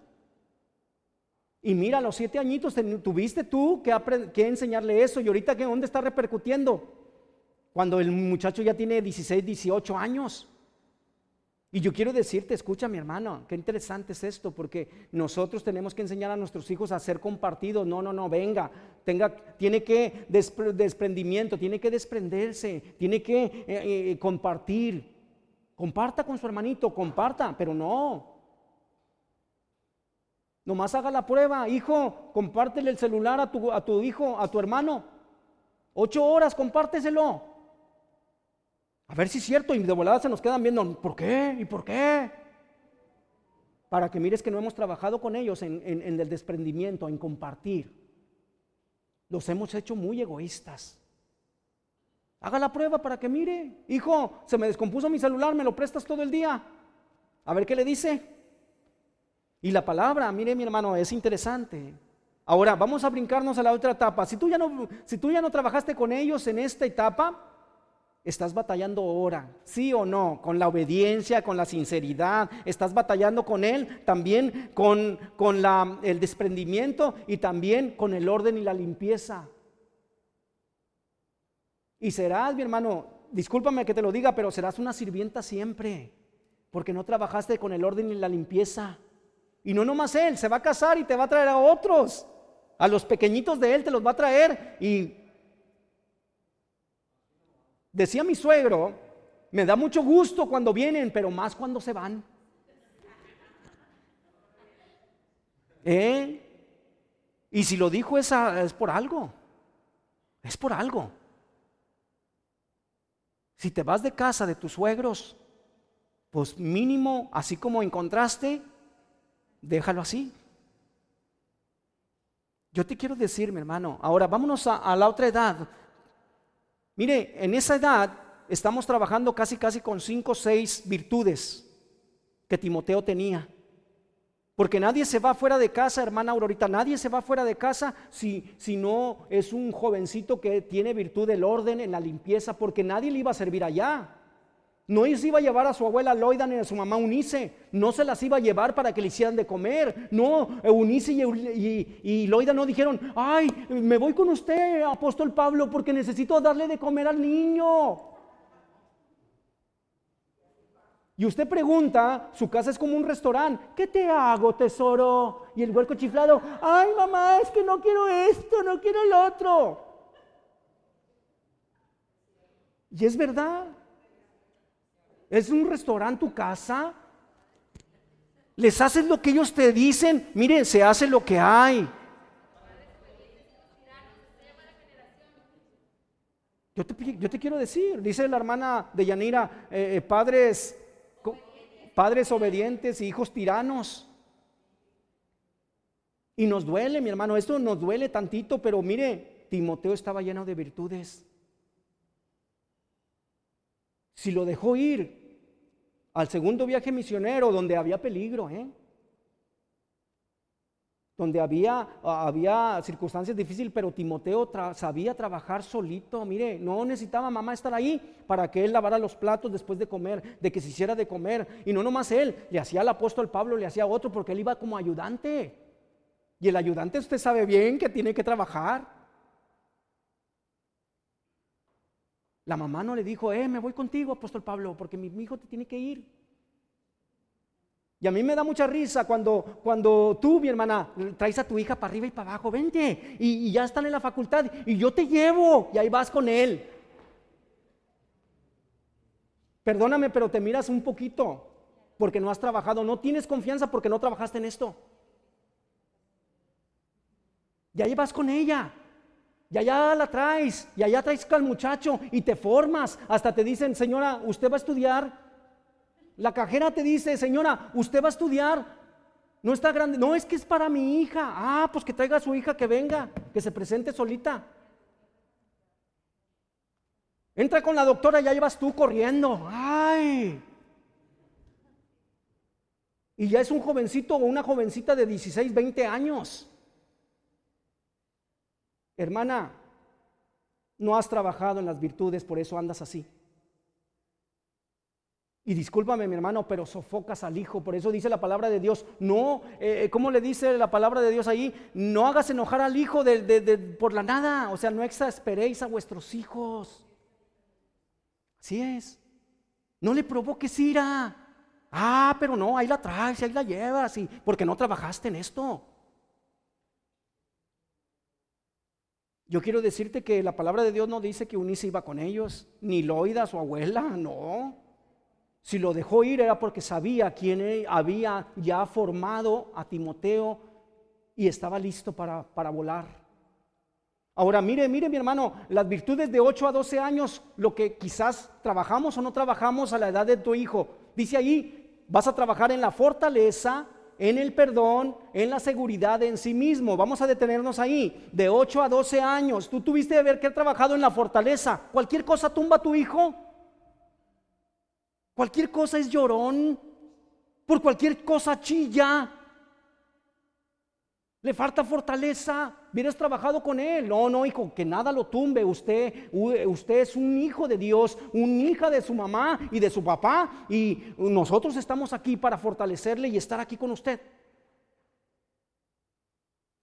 Y mira, a los siete añitos tuviste tú que, enseñarle eso y ahorita que dónde está repercutiendo. Cuando el muchacho ya tiene 16, 18 años. Y yo quiero decirte, escucha mi hermano, qué interesante es esto, porque nosotros tenemos que enseñar a nuestros hijos a ser compartidos. No, no, no, venga, tenga, tiene que desprendimiento, tiene que desprenderse, tiene que eh, eh, compartir. Comparta con su hermanito, comparta, pero no, Nomás haga la prueba, hijo, compártele el celular a tu, hijo, a tu hermano. Ocho horas, compárteselo. A ver si es cierto, y de volada se nos quedan viendo, ¿por qué? ¿Y por qué? Para que mires que no hemos trabajado con ellos en, en el desprendimiento, en compartir. Los hemos hecho muy egoístas. Haga la prueba para que mire, hijo, se me descompuso mi celular, me lo prestas todo el día. A ver qué le dice. Y la palabra, mire mi hermano, es interesante. Ahora, vamos a brincarnos a la otra etapa. Si tú ya no, si tú ya no trabajaste con ellos en esta etapa, estás batallando ahora, sí o no, con la obediencia, con la sinceridad, estás batallando con él, también con, con la, el desprendimiento y también con el orden y la limpieza. Y serás, mi hermano, discúlpame que te lo diga, pero serás una sirvienta siempre, porque no trabajaste con el orden y la limpieza. Y no nomás él, se va a casar y te va a traer a otros. A los pequeñitos de él te los va a traer. Y decía mi suegro, me da mucho gusto cuando vienen, pero más cuando se van. ¿Eh? Y si lo dijo es, es por algo. Es por algo. Si te vas de casa de tus suegros, pues mínimo, así como encontraste, déjalo así. Yo te quiero decir, mi hermano, ahora vámonos a, la otra edad. Mire, en esa edad estamos trabajando casi, casi con cinco o seis virtudes que Timoteo tenía. Porque nadie se va fuera de casa, hermana Aurorita, nadie se va fuera de casa si, si no es un jovencito que tiene virtud del orden en la limpieza, porque nadie le iba a servir allá. No se iba a llevar a su abuela Loida ni a su mamá Unice. No se las iba a llevar para que le hicieran de comer. No, Unice y, y, Loida no dijeron, ay, me voy con usted, apóstol Pablo, porque necesito darle de comer al niño. Y usted pregunta, su casa es como un restaurante, ¿qué te hago, tesoro? Y el huerco chiflado, ay mamá, es que no quiero esto, no quiero el otro. Y es verdad. Es un restaurante tu casa. Les haces lo que ellos te dicen. Miren, se hace lo que hay. Yo te, quiero decir, dice la hermana de Yanira, eh, eh, padres padres obedientes y hijos tiranos. Y nos duele, mi hermano, esto nos duele tantito, pero mire, Timoteo estaba lleno de virtudes. Si lo dejó ir al segundo viaje misionero donde había peligro, ¿eh? donde había, había circunstancias difíciles, pero Timoteo sabía trabajar solito. Mire, no necesitaba mamá estar ahí para que él lavara los platos después de comer, de que se hiciera de comer. Y no nomás él, le hacía al apóstol Pablo, le hacía otro, porque él iba como ayudante. Y el ayudante usted sabe bien que tiene que trabajar. La mamá no le dijo, eh, me voy contigo, apóstol Pablo, porque mi hijo te tiene que ir. Y a mí me da mucha risa cuando, cuando tú, mi hermana, traes a tu hija para arriba y para abajo, vente, y, ya están en la facultad, y yo te llevo, y ahí vas con él. Perdóname, pero te miras un poquito porque no has trabajado, no tienes confianza porque no trabajaste en esto. Y ahí vas con ella. Y allá la traes, y allá traes al muchacho y te formas. Hasta te dicen, señora, usted va a estudiar la cajera te dice, señora, usted va a estudiar, no está grande, no es que es para mi hija. Ah, pues que traiga a su hija que venga, que se presente solita. Entra con la doctora, ya llevas tú corriendo. Ay. Y ya es un jovencito o una jovencita de 16, 20 años. Hermana, no has trabajado en las virtudes, por eso andas así. Y discúlpame mi hermano, pero sofocas al hijo. Por eso dice la palabra de Dios. No, eh, eh, ¿cómo le dice la palabra de Dios ahí? No hagas enojar al hijo por la nada. O sea, no exasperéis a vuestros hijos. Así es. No le provoques ira. Ah, pero no, ahí la traes, ahí la llevas. Y, porque no trabajaste en esto. Yo quiero decirte que la palabra de Dios no dice que Unice iba con ellos, ni Loida, su abuela, no. Si lo dejó ir era porque sabía quién había ya formado a Timoteo y estaba listo para, para volar. Ahora, mire, mire mi hermano, las virtudes de 8 a 12 años, lo que quizás trabajamos o no trabajamos a la edad de tu hijo. Dice ahí, vas a trabajar en la fortaleza, en el perdón, en la seguridad en sí mismo. Vamos a detenernos ahí. De 8 a 12 años, tú tuviste de ver que ha trabajado en la fortaleza. Cualquier cosa tumba a tu hijo. Cualquier cosa es llorón. Por cualquier cosa chilla. Le falta fortaleza. Hubieras trabajado con él. No, no, hijo, que nada lo tumbe. Usted, usted es un hijo de Dios, un hija de su mamá y de su papá. Y nosotros estamos aquí para fortalecerle y estar aquí con usted.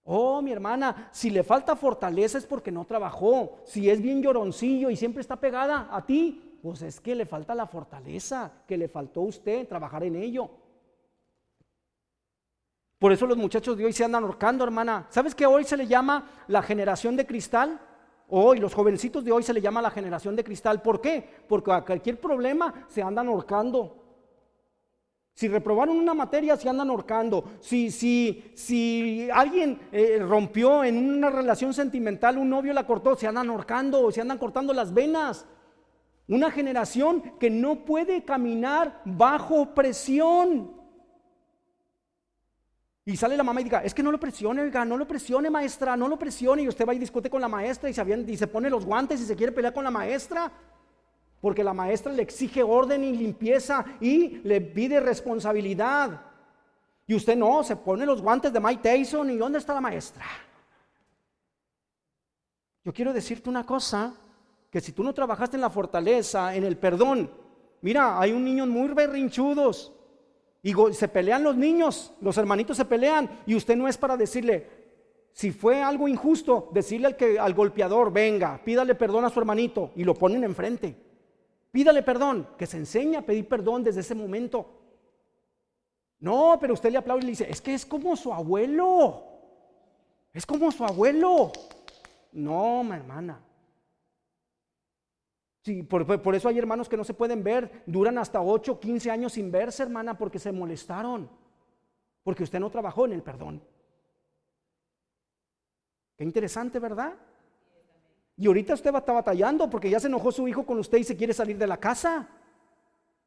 Oh, mi hermana, si le falta fortaleza es porque no trabajó. Si es bien lloroncillo y siempre está pegada a ti, pues es que le falta la fortaleza que le faltó a usted trabajar en ello. Por eso los muchachos de hoy se andan ahorcando, hermana. ¿Sabes que hoy se le llama la generación de cristal? Hoy, los jovencitos de hoy se le llama la generación de cristal. ¿Por qué? Porque a cualquier problema se andan ahorcando. Si reprobaron una materia, se andan ahorcando. Si, si, si alguien eh, rompió en una relación sentimental, un novio la cortó, se andan ahorcando, se andan cortando las venas. Una generación que no puede caminar bajo presión. Y sale la mamá y diga, es que no lo presione, oiga, no lo presione, maestra, no lo presione. Y usted va y discute con la maestra y se, se pone los guantes y se quiere pelear con la maestra. Porque la maestra le exige orden y limpieza y le pide responsabilidad. Y usted no, se pone los guantes de Mike Tyson y ¿dónde está la maestra? Yo quiero decirte una cosa, que si tú no trabajaste en la fortaleza, en el perdón, mira, hay un niño muy berrinchudos, y se pelean los niños, los hermanitos se pelean y usted no es para decirle, si fue algo injusto, decirle al, que, al golpeador, venga, pídale perdón a su hermanito y lo ponen enfrente. Pídale perdón, que se enseña a pedir perdón desde ese momento. No, pero usted le aplaude y le dice, es que es como su abuelo. Es como su abuelo. No, mi hermana. Sí, por, eso hay hermanos que no se pueden ver, duran hasta 8, 15 años sin verse, hermana, porque se molestaron, porque usted no trabajó en el perdón. Qué interesante, ¿verdad? Y ahorita usted va a estar batallando porque ya se enojó su hijo con usted y se quiere salir de la casa.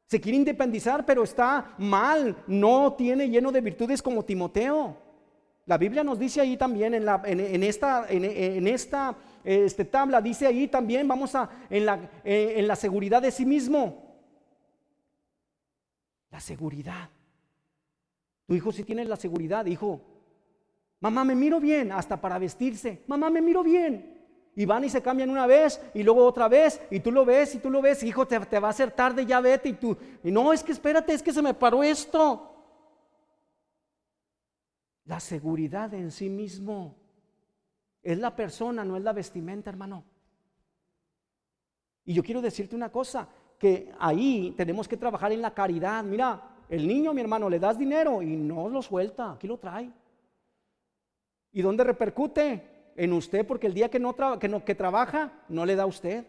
Se quiere independizar, pero está mal, no tiene lleno de virtudes como Timoteo. La Biblia nos dice ahí también en, la, en, esta, en, esta este, tabla, dice ahí también, vamos a, en la, en la seguridad de sí mismo. La seguridad. Tu hijo sí tiene la seguridad, hijo. Mamá, me miro bien, hasta para vestirse. Mamá, me miro bien. Y van y se cambian una vez y luego otra vez y tú lo ves y tú lo ves, hijo, te, te va a hacer tarde, ya vete y tú, no, es que espérate, es que se me paró esto. La seguridad en sí mismo. Es la persona, no es la vestimenta, hermano. Y yo quiero decirte una cosa, que ahí tenemos que trabajar en la caridad. Mira, el niño, mi hermano, le das dinero y no lo suelta, aquí lo trae. ¿Y dónde repercute? En usted, porque el día que no, que, no que trabaja, no le da a usted.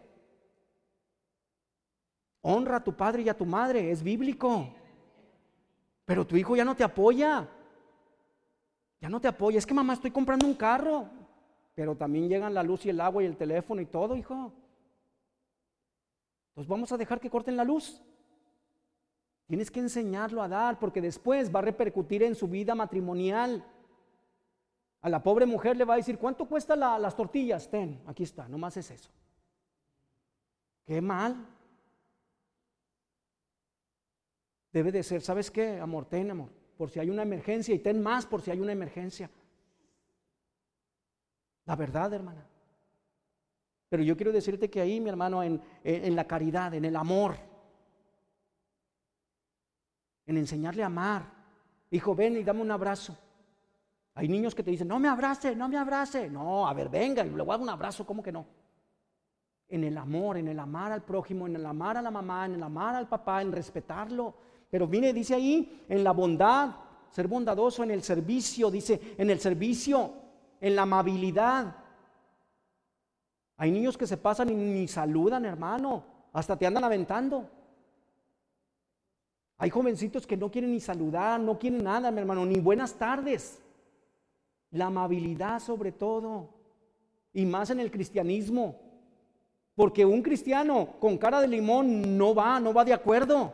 Honra a tu padre y a tu madre, es bíblico. Pero tu hijo ya no te apoya. Ya no te apoya. Es que mamá, estoy comprando un carro. Pero también llegan la luz y el agua y el teléfono y todo, hijo. Pues vamos a dejar que corten la luz. Tienes que enseñarlo a dar porque después va a repercutir en su vida matrimonial. A la pobre mujer le va a decir, ¿cuánto cuesta las tortillas? Ten, aquí está, nomás es eso. Qué mal. Debe de ser, ¿sabes qué? Amor, ten, amor por si hay una emergencia y ten más por si hay una emergencia. La verdad, hermana. Pero yo quiero decirte que ahí, mi hermano, en, en, la caridad, en el amor, en enseñarle a amar. Hijo, ven y dame un abrazo. Hay niños que te dicen, no me abrace, no me abrace. No, a ver, venga, y le voy a dar un abrazo, ¿cómo que no? En el amor, en el amar al prójimo, en el amar a la mamá, en el amar al papá, en respetarlo, pero mire, dice ahí, en la bondad, ser bondadoso en el servicio, dice, en el servicio, en la amabilidad. Hay niños que se pasan y ni saludan, hermano, hasta te andan aventando. Hay jovencitos que no quieren ni saludar, no quieren nada, mi hermano, ni buenas tardes. La amabilidad sobre todo, y más en el cristianismo, porque un cristiano con cara de limón no va, no va de acuerdo.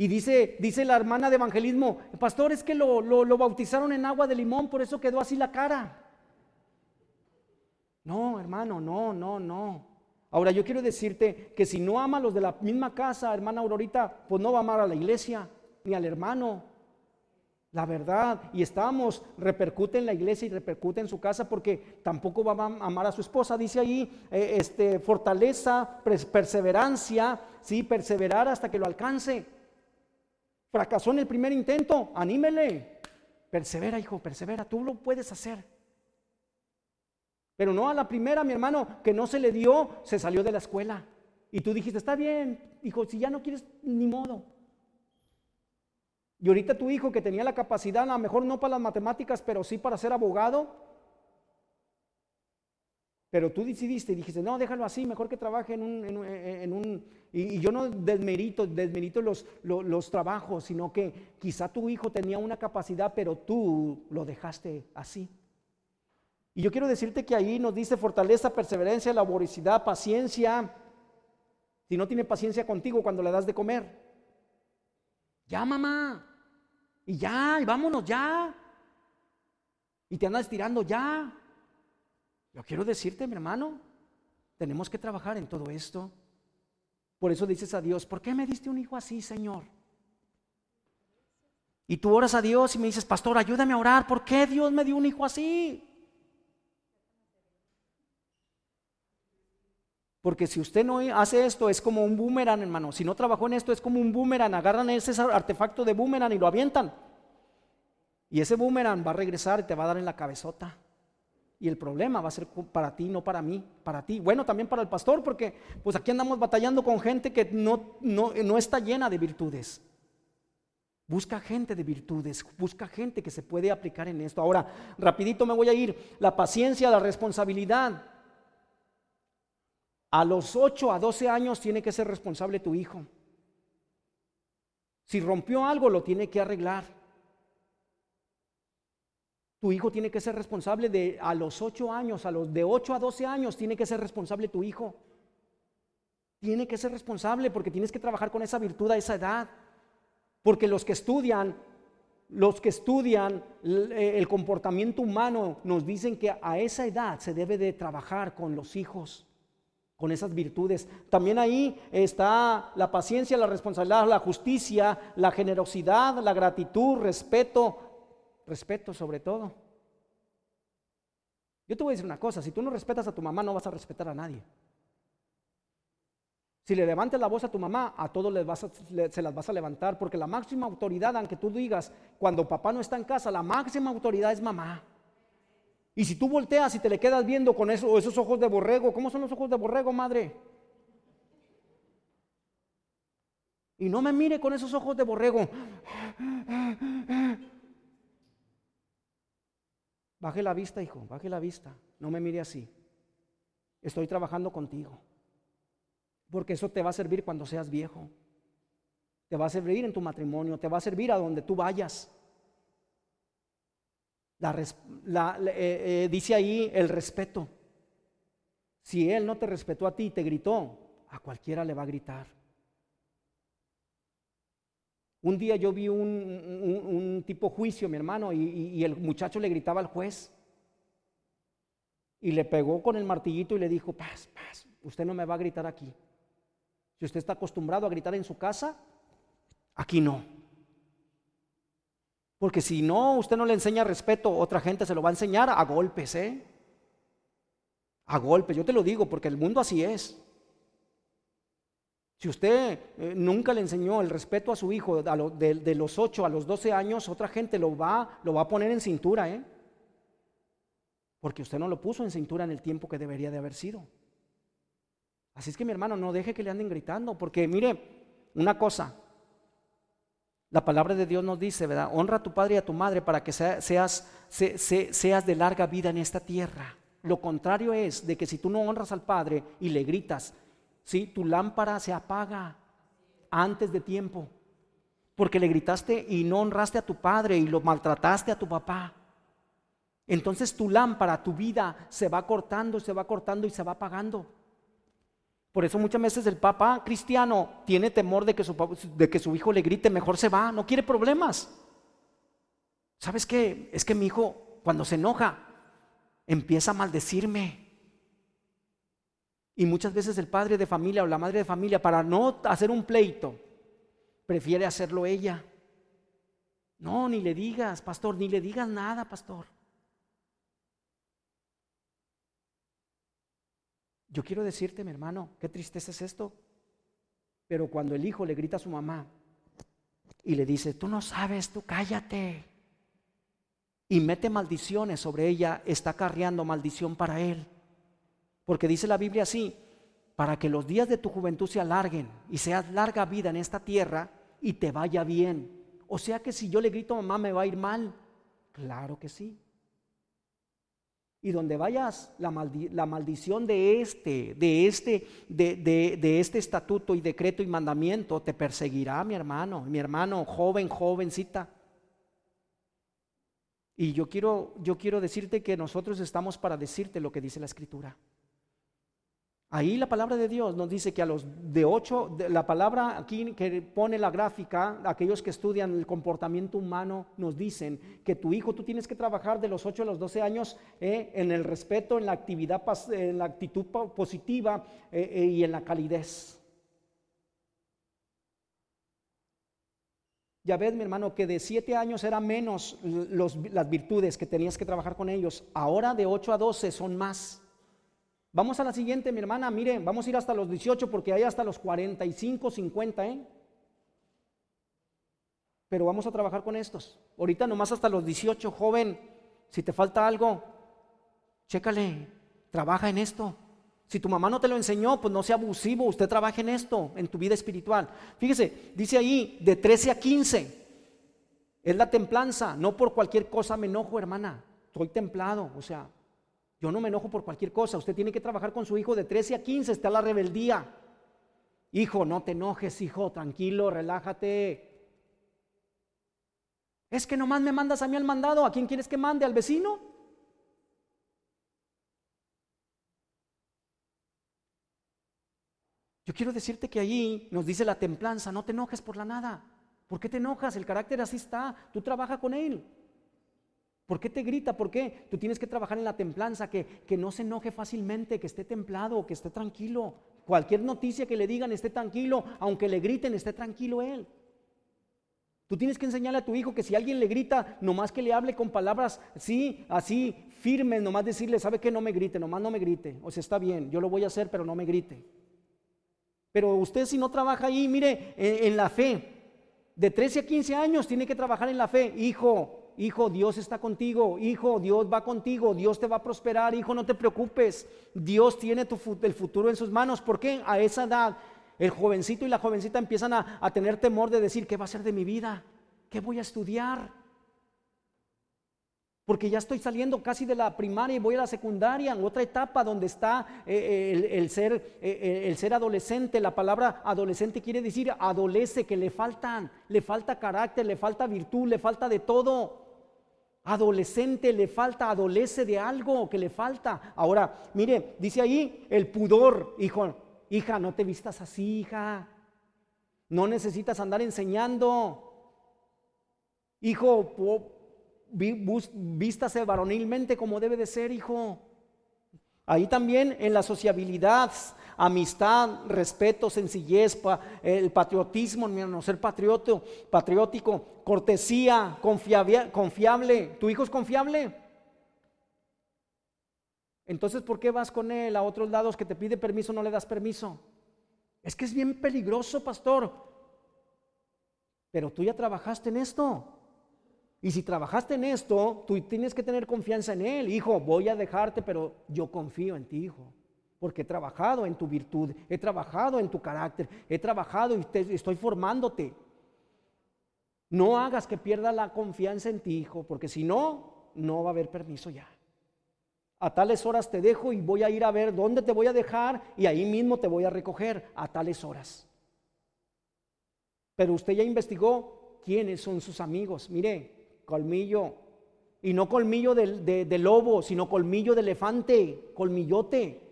Y dice, dice la hermana de evangelismo, pastor, es que lo, lo, bautizaron en agua de limón, por eso quedó así la cara. No, hermano, no, no, no. Ahora yo quiero decirte que si no ama a los de la misma casa, hermana Aurorita, pues no va a amar a la iglesia, ni al hermano. La verdad, y estamos, repercute en la iglesia y repercute en su casa porque tampoco va a amar a su esposa. Dice ahí, eh, este, fortaleza, perseverancia, sí, perseverar hasta que lo alcance. Fracasó en el primer intento, anímele. Persevera, hijo, persevera, tú lo puedes hacer. Pero no a la primera, mi hermano, que no se le dio, se salió de la escuela. Y tú dijiste, está bien, hijo, si ya no quieres, ni modo. Y ahorita tu hijo que tenía la capacidad, a lo mejor no para las matemáticas, pero sí para ser abogado, pero tú decidiste y dijiste, no, déjalo así, mejor que trabaje en un... En un, y, yo no desmerito, desmerito los, los, trabajos, sino que quizá tu hijo tenía una capacidad, pero tú lo dejaste así. Y yo quiero decirte que ahí nos dice fortaleza, perseverancia, laboricidad, paciencia. Si no tiene paciencia contigo cuando le das de comer, ya mamá, Y ya, y vámonos ya. Y te andas tirando ya. Yo quiero decirte, mi hermano, tenemos que trabajar en todo esto. Por eso dices a Dios, ¿por qué me diste un hijo así, Señor? Y tú oras a Dios y me dices, pastor, ayúdame a orar. ¿Por qué Dios me dio un hijo así? Porque si usted no hace esto, es como un boomerang, hermano. Si no trabajó en esto, es como un boomerang. Agarran ese artefacto de boomerang y lo avientan. Y ese boomerang va a regresar y te va a dar en la cabezota. Y el problema va a ser para ti, no para mí, para ti. Bueno, también para el pastor, porque pues aquí andamos batallando con gente que no, no, no está llena de virtudes. Busca gente de virtudes, busca gente que se puede aplicar en esto. Ahora, rapidito me voy a ir. La paciencia, la responsabilidad. A los 8 a 12 años tiene que ser responsable tu hijo. Si rompió algo, lo tiene que arreglar. Tu hijo tiene que ser responsable de a los 8 años, a los de 8 a 12 años tiene que ser responsable tu hijo. Tiene que ser responsable porque tienes que trabajar con esa virtud a esa edad. Porque los que estudian, los que estudian el comportamiento humano nos dicen que a esa edad se debe de trabajar con los hijos con esas virtudes. También ahí está la paciencia, la responsabilidad, la justicia, la generosidad, la gratitud, respeto, respeto sobre todo. Yo te voy a decir una cosa, si tú no respetas a tu mamá no vas a respetar a nadie. Si le levantas la voz a tu mamá, a todos les vas se las vas a levantar, porque la máxima autoridad, aunque tú digas, cuando papá no está en casa, la máxima autoridad es mamá. Y si tú volteas y te le quedas viendo con esos ojos de borrego, ¿cómo son los ojos de borrego, madre? Y no me mire con esos ojos de borrego. Baje la vista, hijo, baje la vista. No me mire así. Estoy trabajando contigo. Porque eso te va a servir cuando seas viejo. Te va a servir en tu matrimonio, te va a servir a donde tú vayas. La, eh, eh, dice ahí el respeto. Si él no te respetó a ti y te gritó, a cualquiera le va a gritar. Un día yo vi un, tipo juicio, mi hermano, y, y, el muchacho le gritaba al juez. Y le pegó con el martillito y le dijo, paz, paz, usted no me va a gritar aquí. Si usted está acostumbrado a gritar en su casa, aquí no. Porque si no, usted no le enseña respeto, otra gente se lo va a enseñar a golpes, ¿eh? A golpes, yo te lo digo, porque el mundo así es. Si usted eh, nunca le enseñó el respeto a su hijo de, los 8 a los 12 años, otra gente lo va, lo va a poner en cintura, ¿eh? Porque usted no lo puso en cintura en el tiempo que debería de haber sido. Así es que mi hermano, no deje que le anden gritando, porque mire, una cosa, la palabra de Dios nos dice, ¿verdad? Honra a tu padre y a tu madre para que seas, seas de larga vida en esta tierra. Lo contrario es de que si tú no honras al padre y le gritas, ¿sí? tu lámpara se apaga antes de tiempo. Porque le gritaste y no honraste a tu padre y lo maltrataste a tu papá. Entonces tu lámpara, tu vida se va cortando, se va cortando y se va apagando. Por eso muchas veces el papá cristiano tiene temor de que, su, de que su hijo le grite, mejor se va, no quiere problemas. ¿Sabes qué? Es que mi hijo cuando se enoja empieza a maldecirme. Y muchas veces el padre de familia o la madre de familia, para no hacer un pleito, prefiere hacerlo ella. No, ni le digas, pastor, ni le digas nada, pastor. Yo quiero decirte, mi hermano, qué tristeza es esto. Pero cuando el hijo le grita a su mamá y le dice, tú no sabes, tú cállate. Y mete maldiciones sobre ella, está carreando maldición para él. Porque dice la Biblia así, para que los días de tu juventud se alarguen y seas larga vida en esta tierra y te vaya bien. O sea que si yo le grito mamá me va a ir mal. Claro que sí. Y donde vayas, la, maldición de este, de este, de, de, este estatuto y decreto y mandamiento te perseguirá, mi hermano, mi hermano, joven, jovencita. Y yo quiero, yo quiero decirte que nosotros estamos para decirte lo que dice la Escritura. Ahí la palabra de Dios nos dice que a los de ocho, la palabra aquí que pone la gráfica, aquellos que estudian el comportamiento humano, nos dicen que tu hijo tú tienes que trabajar de los 8 a los 12 años eh, en el respeto, en la actividad, en la actitud positiva eh, eh, y en la calidez. Ya ves, mi hermano, que de 7 años era menos las virtudes que tenías que trabajar con ellos. Ahora de 8 a 12 son más. Vamos a la siguiente, mi hermana, mire, vamos a ir hasta los 18 porque hay hasta los 45, 50, ¿eh? Pero vamos a trabajar con estos. Ahorita nomás hasta los 18, joven, si te falta algo, chécale, trabaja en esto. Si tu mamá no te lo enseñó, pues no sea abusivo, usted trabaja en esto, en tu vida espiritual. Fíjese, dice ahí, de 13 a 15, es la templanza, no por cualquier cosa me enojo, hermana, estoy templado, o sea, yo no me enojo por cualquier cosa. Usted tiene que trabajar con su hijo de 13 a 15, está la rebeldía. Hijo, no te enojes, hijo, tranquilo, relájate. Es que nomás me mandas a mí al mandado. ¿A quién quieres que mande? ¿Al vecino? Yo quiero decirte que allí nos dice la templanza, no te enojes por la nada. ¿Por qué te enojas? El carácter así está. Tú trabaja con él. ¿Por qué te grita? ¿Por qué? Tú tienes que trabajar en la templanza, que, que no se enoje fácilmente, que esté templado, que esté tranquilo. Cualquier noticia que le digan esté tranquilo, aunque le griten, esté tranquilo él. Tú tienes que enseñarle a tu hijo que si alguien le grita, nomás que le hable con palabras, sí, así, firmes, nomás decirle, ¿sabe qué? No me grite, nomás no me grite. O sea, está bien, yo lo voy a hacer, pero no me grite. Pero usted si no trabaja ahí, mire, en, en la fe, de 13 a 15 años tiene que trabajar en la fe. Hijo, hijo, Dios está contigo, hijo, Dios va contigo, Dios te va a prosperar, hijo, no te preocupes, Dios tiene el futuro en sus manos. ¿Por qué? A esa edad el jovencito y la jovencita empiezan a, a tener temor de decir, ¿qué va a ser de mi vida? ¿Qué voy a estudiar? Porque ya estoy saliendo casi de la primaria y voy a la secundaria, en otra etapa donde está eh, eh, el, ser, eh, el ser adolescente. La palabra adolescente quiere decir adolece, que le faltan, le falta carácter, le falta virtud, le falta de todo. Adolescente le falta, adolece de algo que le falta. Ahora, mire, dice ahí el pudor, hijo, hija, no te vistas así, hija. No necesitas andar enseñando. Hijo, vístase varonilmente como debe de ser, hijo. Ahí también en la sociabilidad, amistad, respeto, sencillez, el patriotismo, no ser patrioto, patriótico, cortesía, confiable, confiable. ¿Tu hijo es confiable? Entonces, ¿por qué vas con él a otros lados que te pide permiso, no le das permiso? Es que es bien peligroso, pastor. Pero tú ya trabajaste en esto. Y si trabajaste en esto, tú tienes que tener confianza en Él. Hijo, voy a dejarte, pero yo confío en ti, hijo. Porque he trabajado en tu virtud, he trabajado en tu carácter, he trabajado y estoy formándote. No hagas que pierda la confianza en ti, hijo, porque si no, no va a haber permiso ya. A tales horas te dejo y voy a ir a ver dónde te voy a dejar y ahí mismo te voy a recoger a tales horas. Pero usted ya investigó quiénes son sus amigos. Mire, colmillo. Y no colmillo de, lobo, sino colmillo de elefante, colmillote.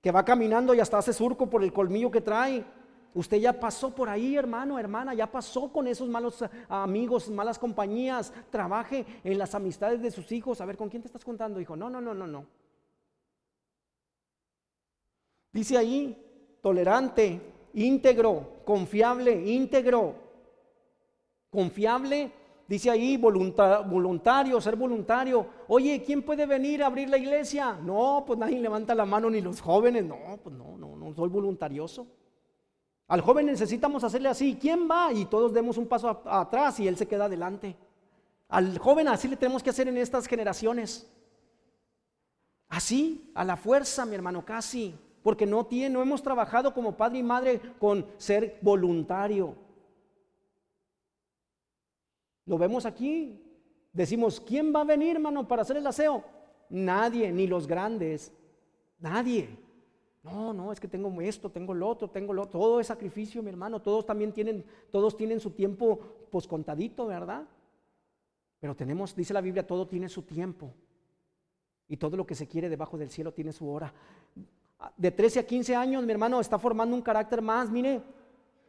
Que va caminando y hasta hace surco por el colmillo que trae. Usted ya pasó por ahí, hermano, hermana, ya pasó con esos malos amigos, malas compañías. Trabaje en las amistades de sus hijos. A ver, ¿con quién te estás contando, hijo? No, no, no, no, no. Dice ahí, tolerante, íntegro, confiable, íntegro, confiable Dice ahí voluntario, ser voluntario. Oye, ¿quién puede venir a abrir la iglesia? No, pues nadie levanta la mano ni los jóvenes. No, pues no, no, no soy voluntarioso. Al joven necesitamos hacerle así. ¿Quién va? Y todos demos un paso atrás y él se queda adelante. Al joven así le tenemos que hacer en estas generaciones. Así, a la fuerza, mi hermano, casi. Porque no, tiene, no hemos trabajado como padre y madre con ser voluntario. Lo vemos aquí. Decimos, ¿quién va a venir, hermano, para hacer el aseo? Nadie, ni los grandes. Nadie. No, no, es que tengo esto, tengo lo otro, tengo lo otro. Todo es sacrificio, mi hermano. Todos también tienen, todos tienen su tiempo pues ¿verdad? Pero tenemos, dice la Biblia, todo tiene su tiempo. Y todo lo que se quiere debajo del cielo tiene su hora. de 13 a 15 años, mi hermano, está formando un carácter más, mire.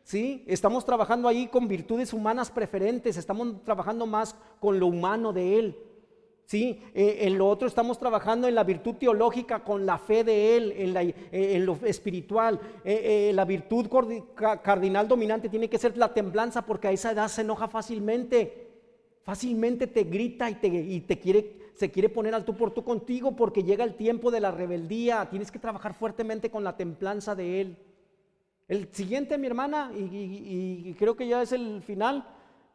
¿Sí? Estamos trabajando ahí con virtudes humanas preferentes, estamos trabajando más con lo humano de Él. ¿Sí? Eh, en lo otro estamos trabajando en la virtud teológica, con la fe de Él, en, eh, lo espiritual. Eh, la virtud cardinal dominante tiene que ser la temblanza porque a esa edad se enoja fácilmente. Fácilmente te grita y te, y te quiere, se quiere poner al tú por tú contigo porque llega el tiempo de la rebeldía. Tienes que trabajar fuertemente con la templanza de Él. El siguiente, mi hermana, y, creo que ya es el final,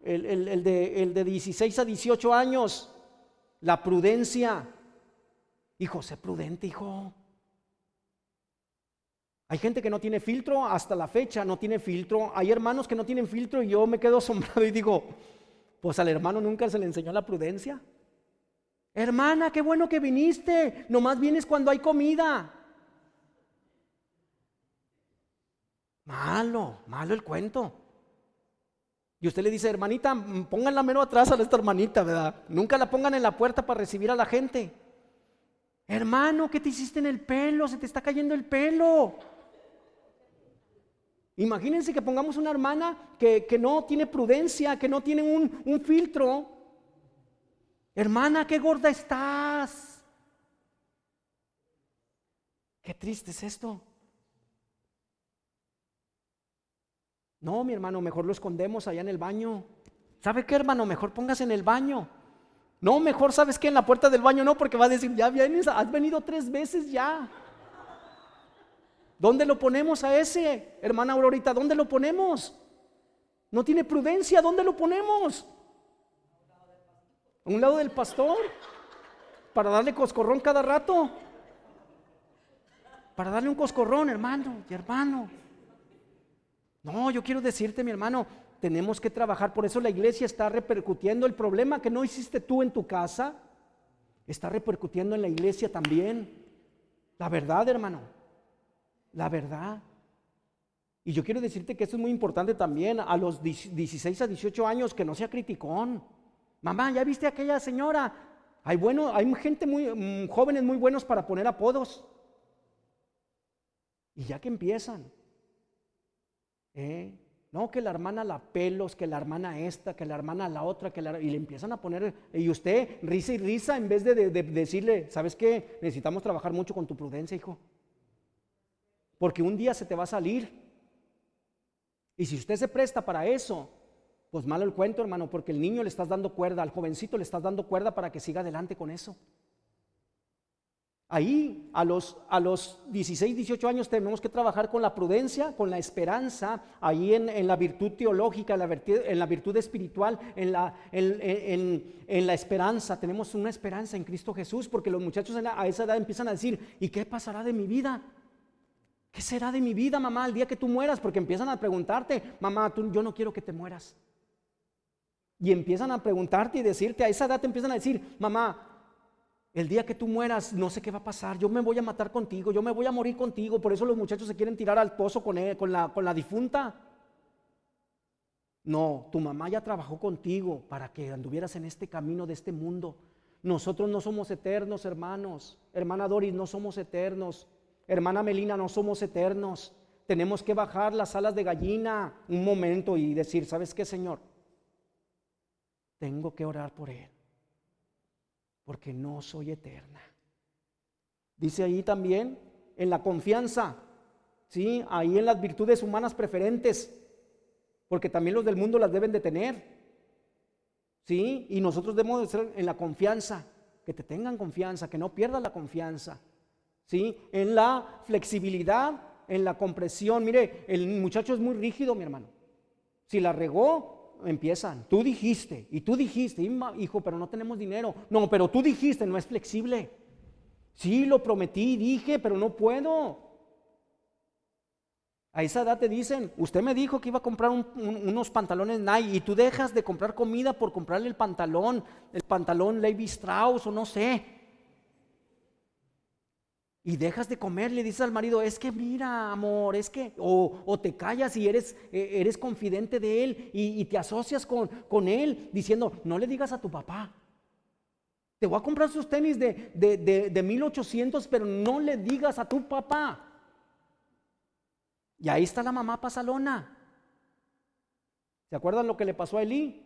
el, de, el de 16 a 18 años. La prudencia. Hijo, sé prudente, hijo. Hay gente que no tiene filtro hasta la fecha, no tiene filtro. Hay hermanos que no tienen filtro y yo me quedo asombrado y digo, pues al hermano nunca se le enseñó la prudencia. Hermana, qué bueno que viniste. Nomás vienes cuando hay comida. Malo, malo el cuento. Y usted le dice, hermanita, pónganla menos atrás a esta hermanita, ¿verdad? Nunca la pongan en la puerta para recibir a la gente. Hermano, ¿qué te hiciste en el pelo? Se te está cayendo el pelo. Imagínense que pongamos una hermana que, no tiene prudencia, que no tiene un, un filtro. Hermana, qué gorda estás. Qué triste es esto. No, mi hermano, mejor lo escondemos allá en el baño. ¿Sabe qué, hermano? Mejor póngase en el baño. No, mejor sabes que en la puerta del baño no, porque va a decir, ya vienes, has venido tres veces ya. ¿Dónde lo ponemos a ese, hermana Aurorita? ¿Dónde lo ponemos? No tiene prudencia, ¿dónde lo ponemos? A un lado del pastor, para darle coscorrón cada rato. Para darle un coscorrón, hermano y hermano. No, yo quiero decirte, mi hermano, tenemos que trabajar. Por eso la iglesia está repercutiendo. El problema que no hiciste tú en tu casa, está repercutiendo en la iglesia también. La verdad, hermano. La verdad. Y yo quiero decirte que esto es muy importante también a los 16 a 18 años, que no sea criticón. Mamá, ¿ya viste a aquella señora? Hay, bueno, hay gente muy, mm, jóvenes muy buenos para poner apodos. Y ya que empiezan, ¿Eh? No, que la hermana la pelos, que la hermana esta, que la hermana la otra, que la, y le empiezan a poner, y usted risa y risa en vez de, decirle, ¿sabes qué? Necesitamos trabajar mucho con tu prudencia, hijo. Porque un día se te va a salir. Y si usted se presta para eso, pues malo el cuento, hermano, porque el niño le estás dando cuerda, al jovencito le estás dando cuerda para que siga adelante con eso. Ahí, a los, a los 16, 18 años, tenemos que trabajar con la prudencia, con la esperanza, ahí en, la virtud teológica, en la virtud, en la espiritual, en la, en, la, esperanza. Tenemos una esperanza en Cristo Jesús, porque los muchachos a esa edad empiezan a decir, ¿y qué pasará de mi vida? ¿Qué será de mi vida, mamá, el día que tú mueras? Porque empiezan a preguntarte, mamá, tú, yo no quiero que te mueras. Y empiezan a preguntarte y decirte, a esa edad te empiezan a decir, mamá, el día que tú mueras, no sé qué va a pasar. Yo me voy a matar contigo, yo me voy a morir contigo. Por eso los muchachos se quieren tirar al pozo con, la, con la difunta. No, tu mamá ya trabajó contigo para que anduvieras en este camino de este mundo. Nosotros no somos eternos, hermanos. Hermana Doris, no somos eternos. Hermana Melina, no somos eternos. Tenemos que bajar las alas de gallina un momento y decir, ¿sabes qué, Señor? Tengo que orar por él porque no soy eterna. Dice ahí también en la confianza, ¿sí? Ahí en las virtudes humanas preferentes, porque también los del mundo las deben de tener, ¿sí? Y nosotros debemos de ser en la confianza, que te tengan confianza, que no pierdas la confianza, ¿sí? En la flexibilidad, en la compresión. Mire, el muchacho es muy rígido, mi hermano. Si la regó, empiezan. Tú dijiste, y tú dijiste, hijo, pero no tenemos dinero. No, pero tú dijiste, no es flexible. Sí, lo prometí, dije, pero no puedo. A esa edad te dicen, usted me dijo que iba a comprar unos pantalones Nike y tú dejas de comprar comida por comprarle el pantalón, el pantalón Levi Strauss o no sé y dejas de comer, le dices al marido, es que mira, amor, es que, o, te callas y eres, e, eres confidente de él y, te asocias con, con, él diciendo, no le digas a tu papá. Te voy a comprar sus tenis de, de, de, 1800, pero no le digas a tu papá. Y ahí está la mamá pasalona. ¿Se acuerdan lo que le pasó a Elí?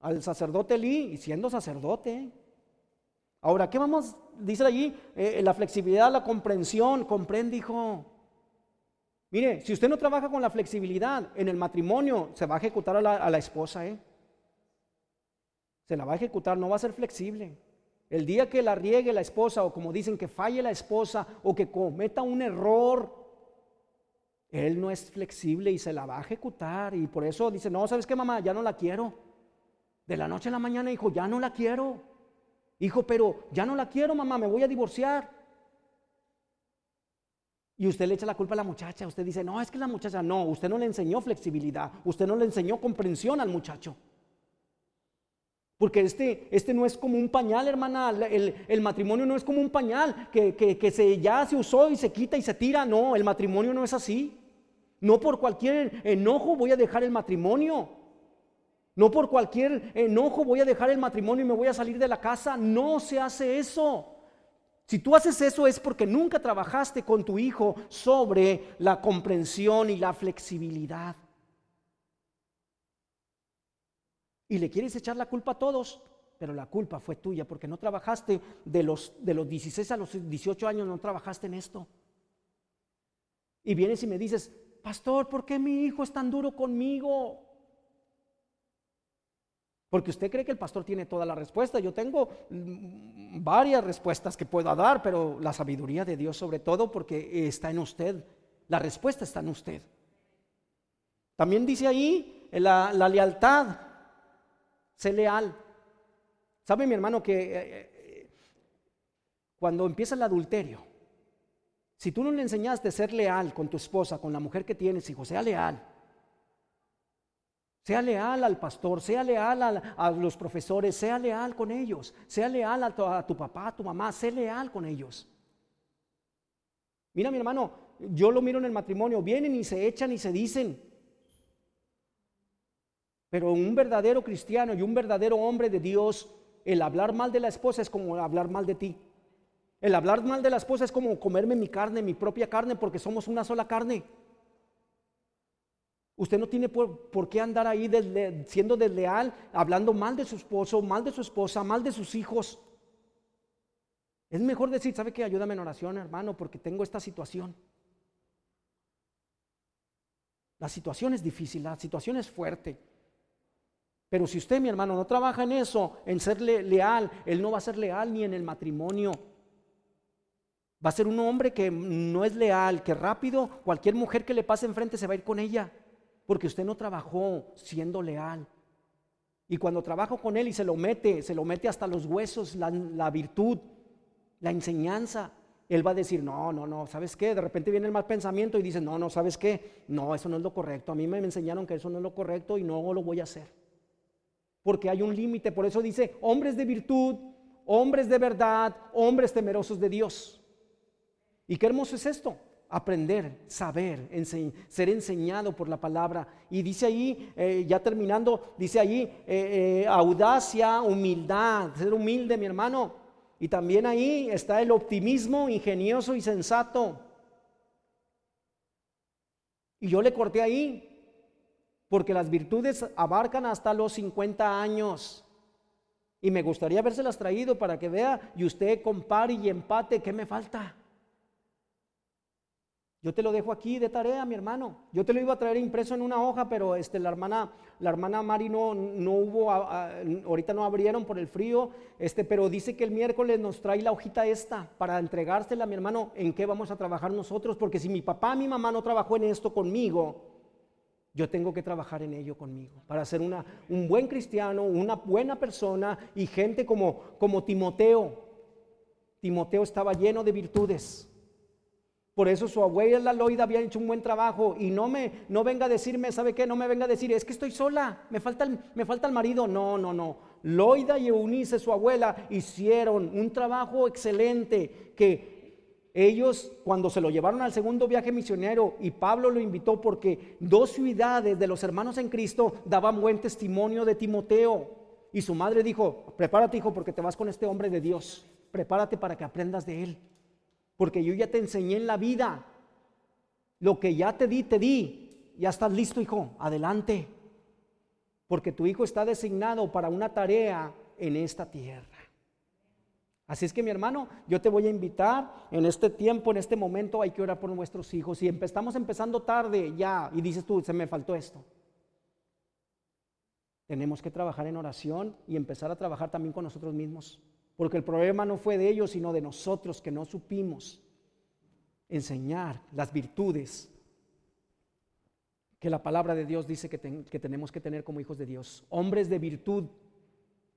Al sacerdote Elí, y siendo sacerdote. Ahora, ¿qué vamos? Dice allí, eh, la flexibilidad, la comprensión, comprende, hijo. Mire, si usted no trabaja con la flexibilidad en el matrimonio, se va a ejecutar a la, a la esposa, ¿eh? Se la va a ejecutar, no va a ser flexible. El día que la riegue la esposa, o como dicen, que falle la esposa, o que cometa un error, él no es flexible y se la va a ejecutar. Y por eso dice, no, ¿sabes qué, mamá? Ya no la quiero. De la noche a la mañana, hijo, ya no la quiero. Hijo, pero ya no la quiero, mamá, me voy a divorciar. Y usted le echa la culpa a la muchacha. Usted dice, no, es que la muchacha, no, usted no le enseñó flexibilidad. Usted no le enseñó comprensión al muchacho. Porque este, este no es como un pañal, hermana. El, matrimonio no es como un pañal que, que, se, ya se usó y se quita y se tira. No, el matrimonio no es así. No por cualquier enojo voy a dejar el matrimonio. No por cualquier enojo voy a dejar el matrimonio y me voy a salir de la casa. No se hace eso. Si tú haces eso es porque nunca trabajaste con tu hijo sobre la comprensión y la flexibilidad. y le quieres echar la culpa a todos, pero la culpa fue tuya porque no trabajaste de los, de los 16 a los 18 años, no trabajaste en esto. Y vienes y me dices, pastor, ¿por qué mi hijo es tan duro conmigo? Porque usted cree que el pastor tiene toda la respuesta. Yo tengo mm, varias respuestas que puedo dar, pero la sabiduría de Dios sobre todo porque está en usted. La respuesta está en usted. También dice ahí la, la lealtad. Sé leal. ¿Sabe mi hermano que eh, eh, cuando empieza el adulterio, si tú no le enseñaste a ser leal con tu esposa, con la mujer que tienes, hijo, sea leal. Sea leal al pastor, sea leal a, los profesores, sea leal con ellos, sea leal a tu, a tu papá, a tu mamá, sea leal con ellos. Mira mi hermano, yo lo miro en el matrimonio, vienen y se echan y se dicen, pero un verdadero cristiano y un verdadero hombre de Dios, el hablar mal de la esposa es como hablar mal de ti. El hablar mal de la esposa es como comerme mi carne, mi propia carne, porque somos una sola carne. Usted no tiene por, qué andar ahí siendo desleal, hablando mal de su esposo, mal de su esposa, mal de sus hijos. Es mejor decir, ¿sabe qué? Ayúdame en oración, hermano, porque tengo esta situación. La situación es difícil, la situación es fuerte. Pero si usted, mi hermano, no trabaja en eso, en ser leal, él no va a ser leal ni en el matrimonio. Va a ser un hombre que no es leal, que rápido cualquier mujer que le pase enfrente se va a ir con ella, porque usted no trabajó siendo leal. Y cuando trabajo con él y se lo mete, se lo mete hasta los huesos, la, la virtud, la enseñanza, él va a decir, no, no, no, ¿sabes qué? De repente viene el mal pensamiento y dice, no, no, ¿sabes qué? No, eso no es lo correcto. A mí me enseñaron que eso no es lo correcto y no lo voy a hacer porque hay un límite. Por eso dice, hombres de virtud, hombres de verdad, hombres temerosos de Dios. ¿Y qué hermoso es esto? Aprender, saber, ser enseñado por la palabra. Y dice ahí, eh, ya terminando, dice ahí, eh, eh, audacia, humildad, ser humilde, mi hermano. Y también ahí está el optimismo ingenioso y sensato. Y yo le corté ahí, porque las virtudes abarcan hasta los 50 años. Y me gustaría habérselas traído para que vea y usted compare y empate qué me falta. Yo te lo dejo aquí de tarea, mi hermano. Yo te lo iba a traer impreso en una hoja, pero este, la hermana, la hermana Mari no, no hubo, ahorita no abrieron por el frío, este, pero dice que el miércoles nos trae la hojita esta para entregársela, mi hermano, en qué vamos a trabajar nosotros, porque si mi papá, mi mamá no trabajó en esto conmigo, yo tengo que trabajar en ello conmigo para ser una, un buen cristiano, una buena persona y gente como, como Timoteo. Timoteo estaba lleno de virtudes. Por eso su abuela Loida había hecho un buen trabajo y no me no venga a decirme, ¿sabe qué? No me venga a decir, es que estoy sola, me falta me falta el marido. No, no, no. Loida y Eunice, su abuela, hicieron un trabajo excelente que ellos cuando se lo llevaron al segundo viaje misionero y Pablo lo invitó porque dos ciudades de los hermanos en Cristo daban buen testimonio de Timoteo. Y su madre dijo, prepárate hijo porque te vas con este hombre de Dios. Prepárate para que aprendas de él. Porque yo ya te enseñé en la vida Lo que ya te di, te di. Ya estás listo, hijo. Adelante. Porque tu hijo está designado para una tarea en esta tierra. Así es que mi hermano, yo te voy a invitar en este tiempo, en este momento, hay que orar por nuestros hijos. Y estamos empezando tarde ya y dices tú, se me faltó esto. Tenemos que trabajar en oración y empezar a trabajar también con nosotros mismos. Porque el problema no fue de ellos, sino de nosotros que no supimos enseñar las virtudes que la palabra de Dios dice que, que tenemos que tener como hijos de Dios. Hombres de virtud.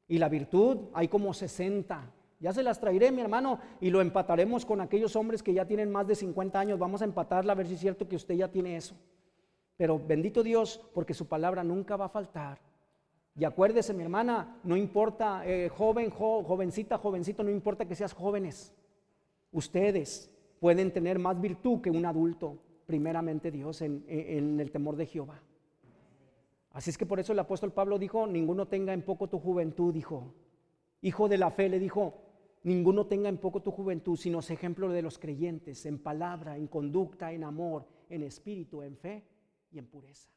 Y la virtud hay como 60 ya se las traeré, mi hermano, y lo empataremos con aquellos hombres que ya tienen más de 50 años. Vamos a empatarla a ver si es cierto que usted ya tiene eso. Pero bendito Dios, porque su palabra nunca va a faltar. Y acuérdese, mi hermana, no importa, eh, joven, jovencita, jovencito, no importa que seas jóvenes. Ustedes pueden tener más virtud que un adulto, primeramente Dios, en, en el temor de Jehová. Así es que por eso el apóstol Pablo dijo, ninguno tenga en poco tu juventud, dijo. Hijo de la fe, le dijo, Ninguno tenga en poco tu juventud, sino ejemplo de los creyentes, en palabra, en conducta, en amor, en espíritu, en fe y en pureza.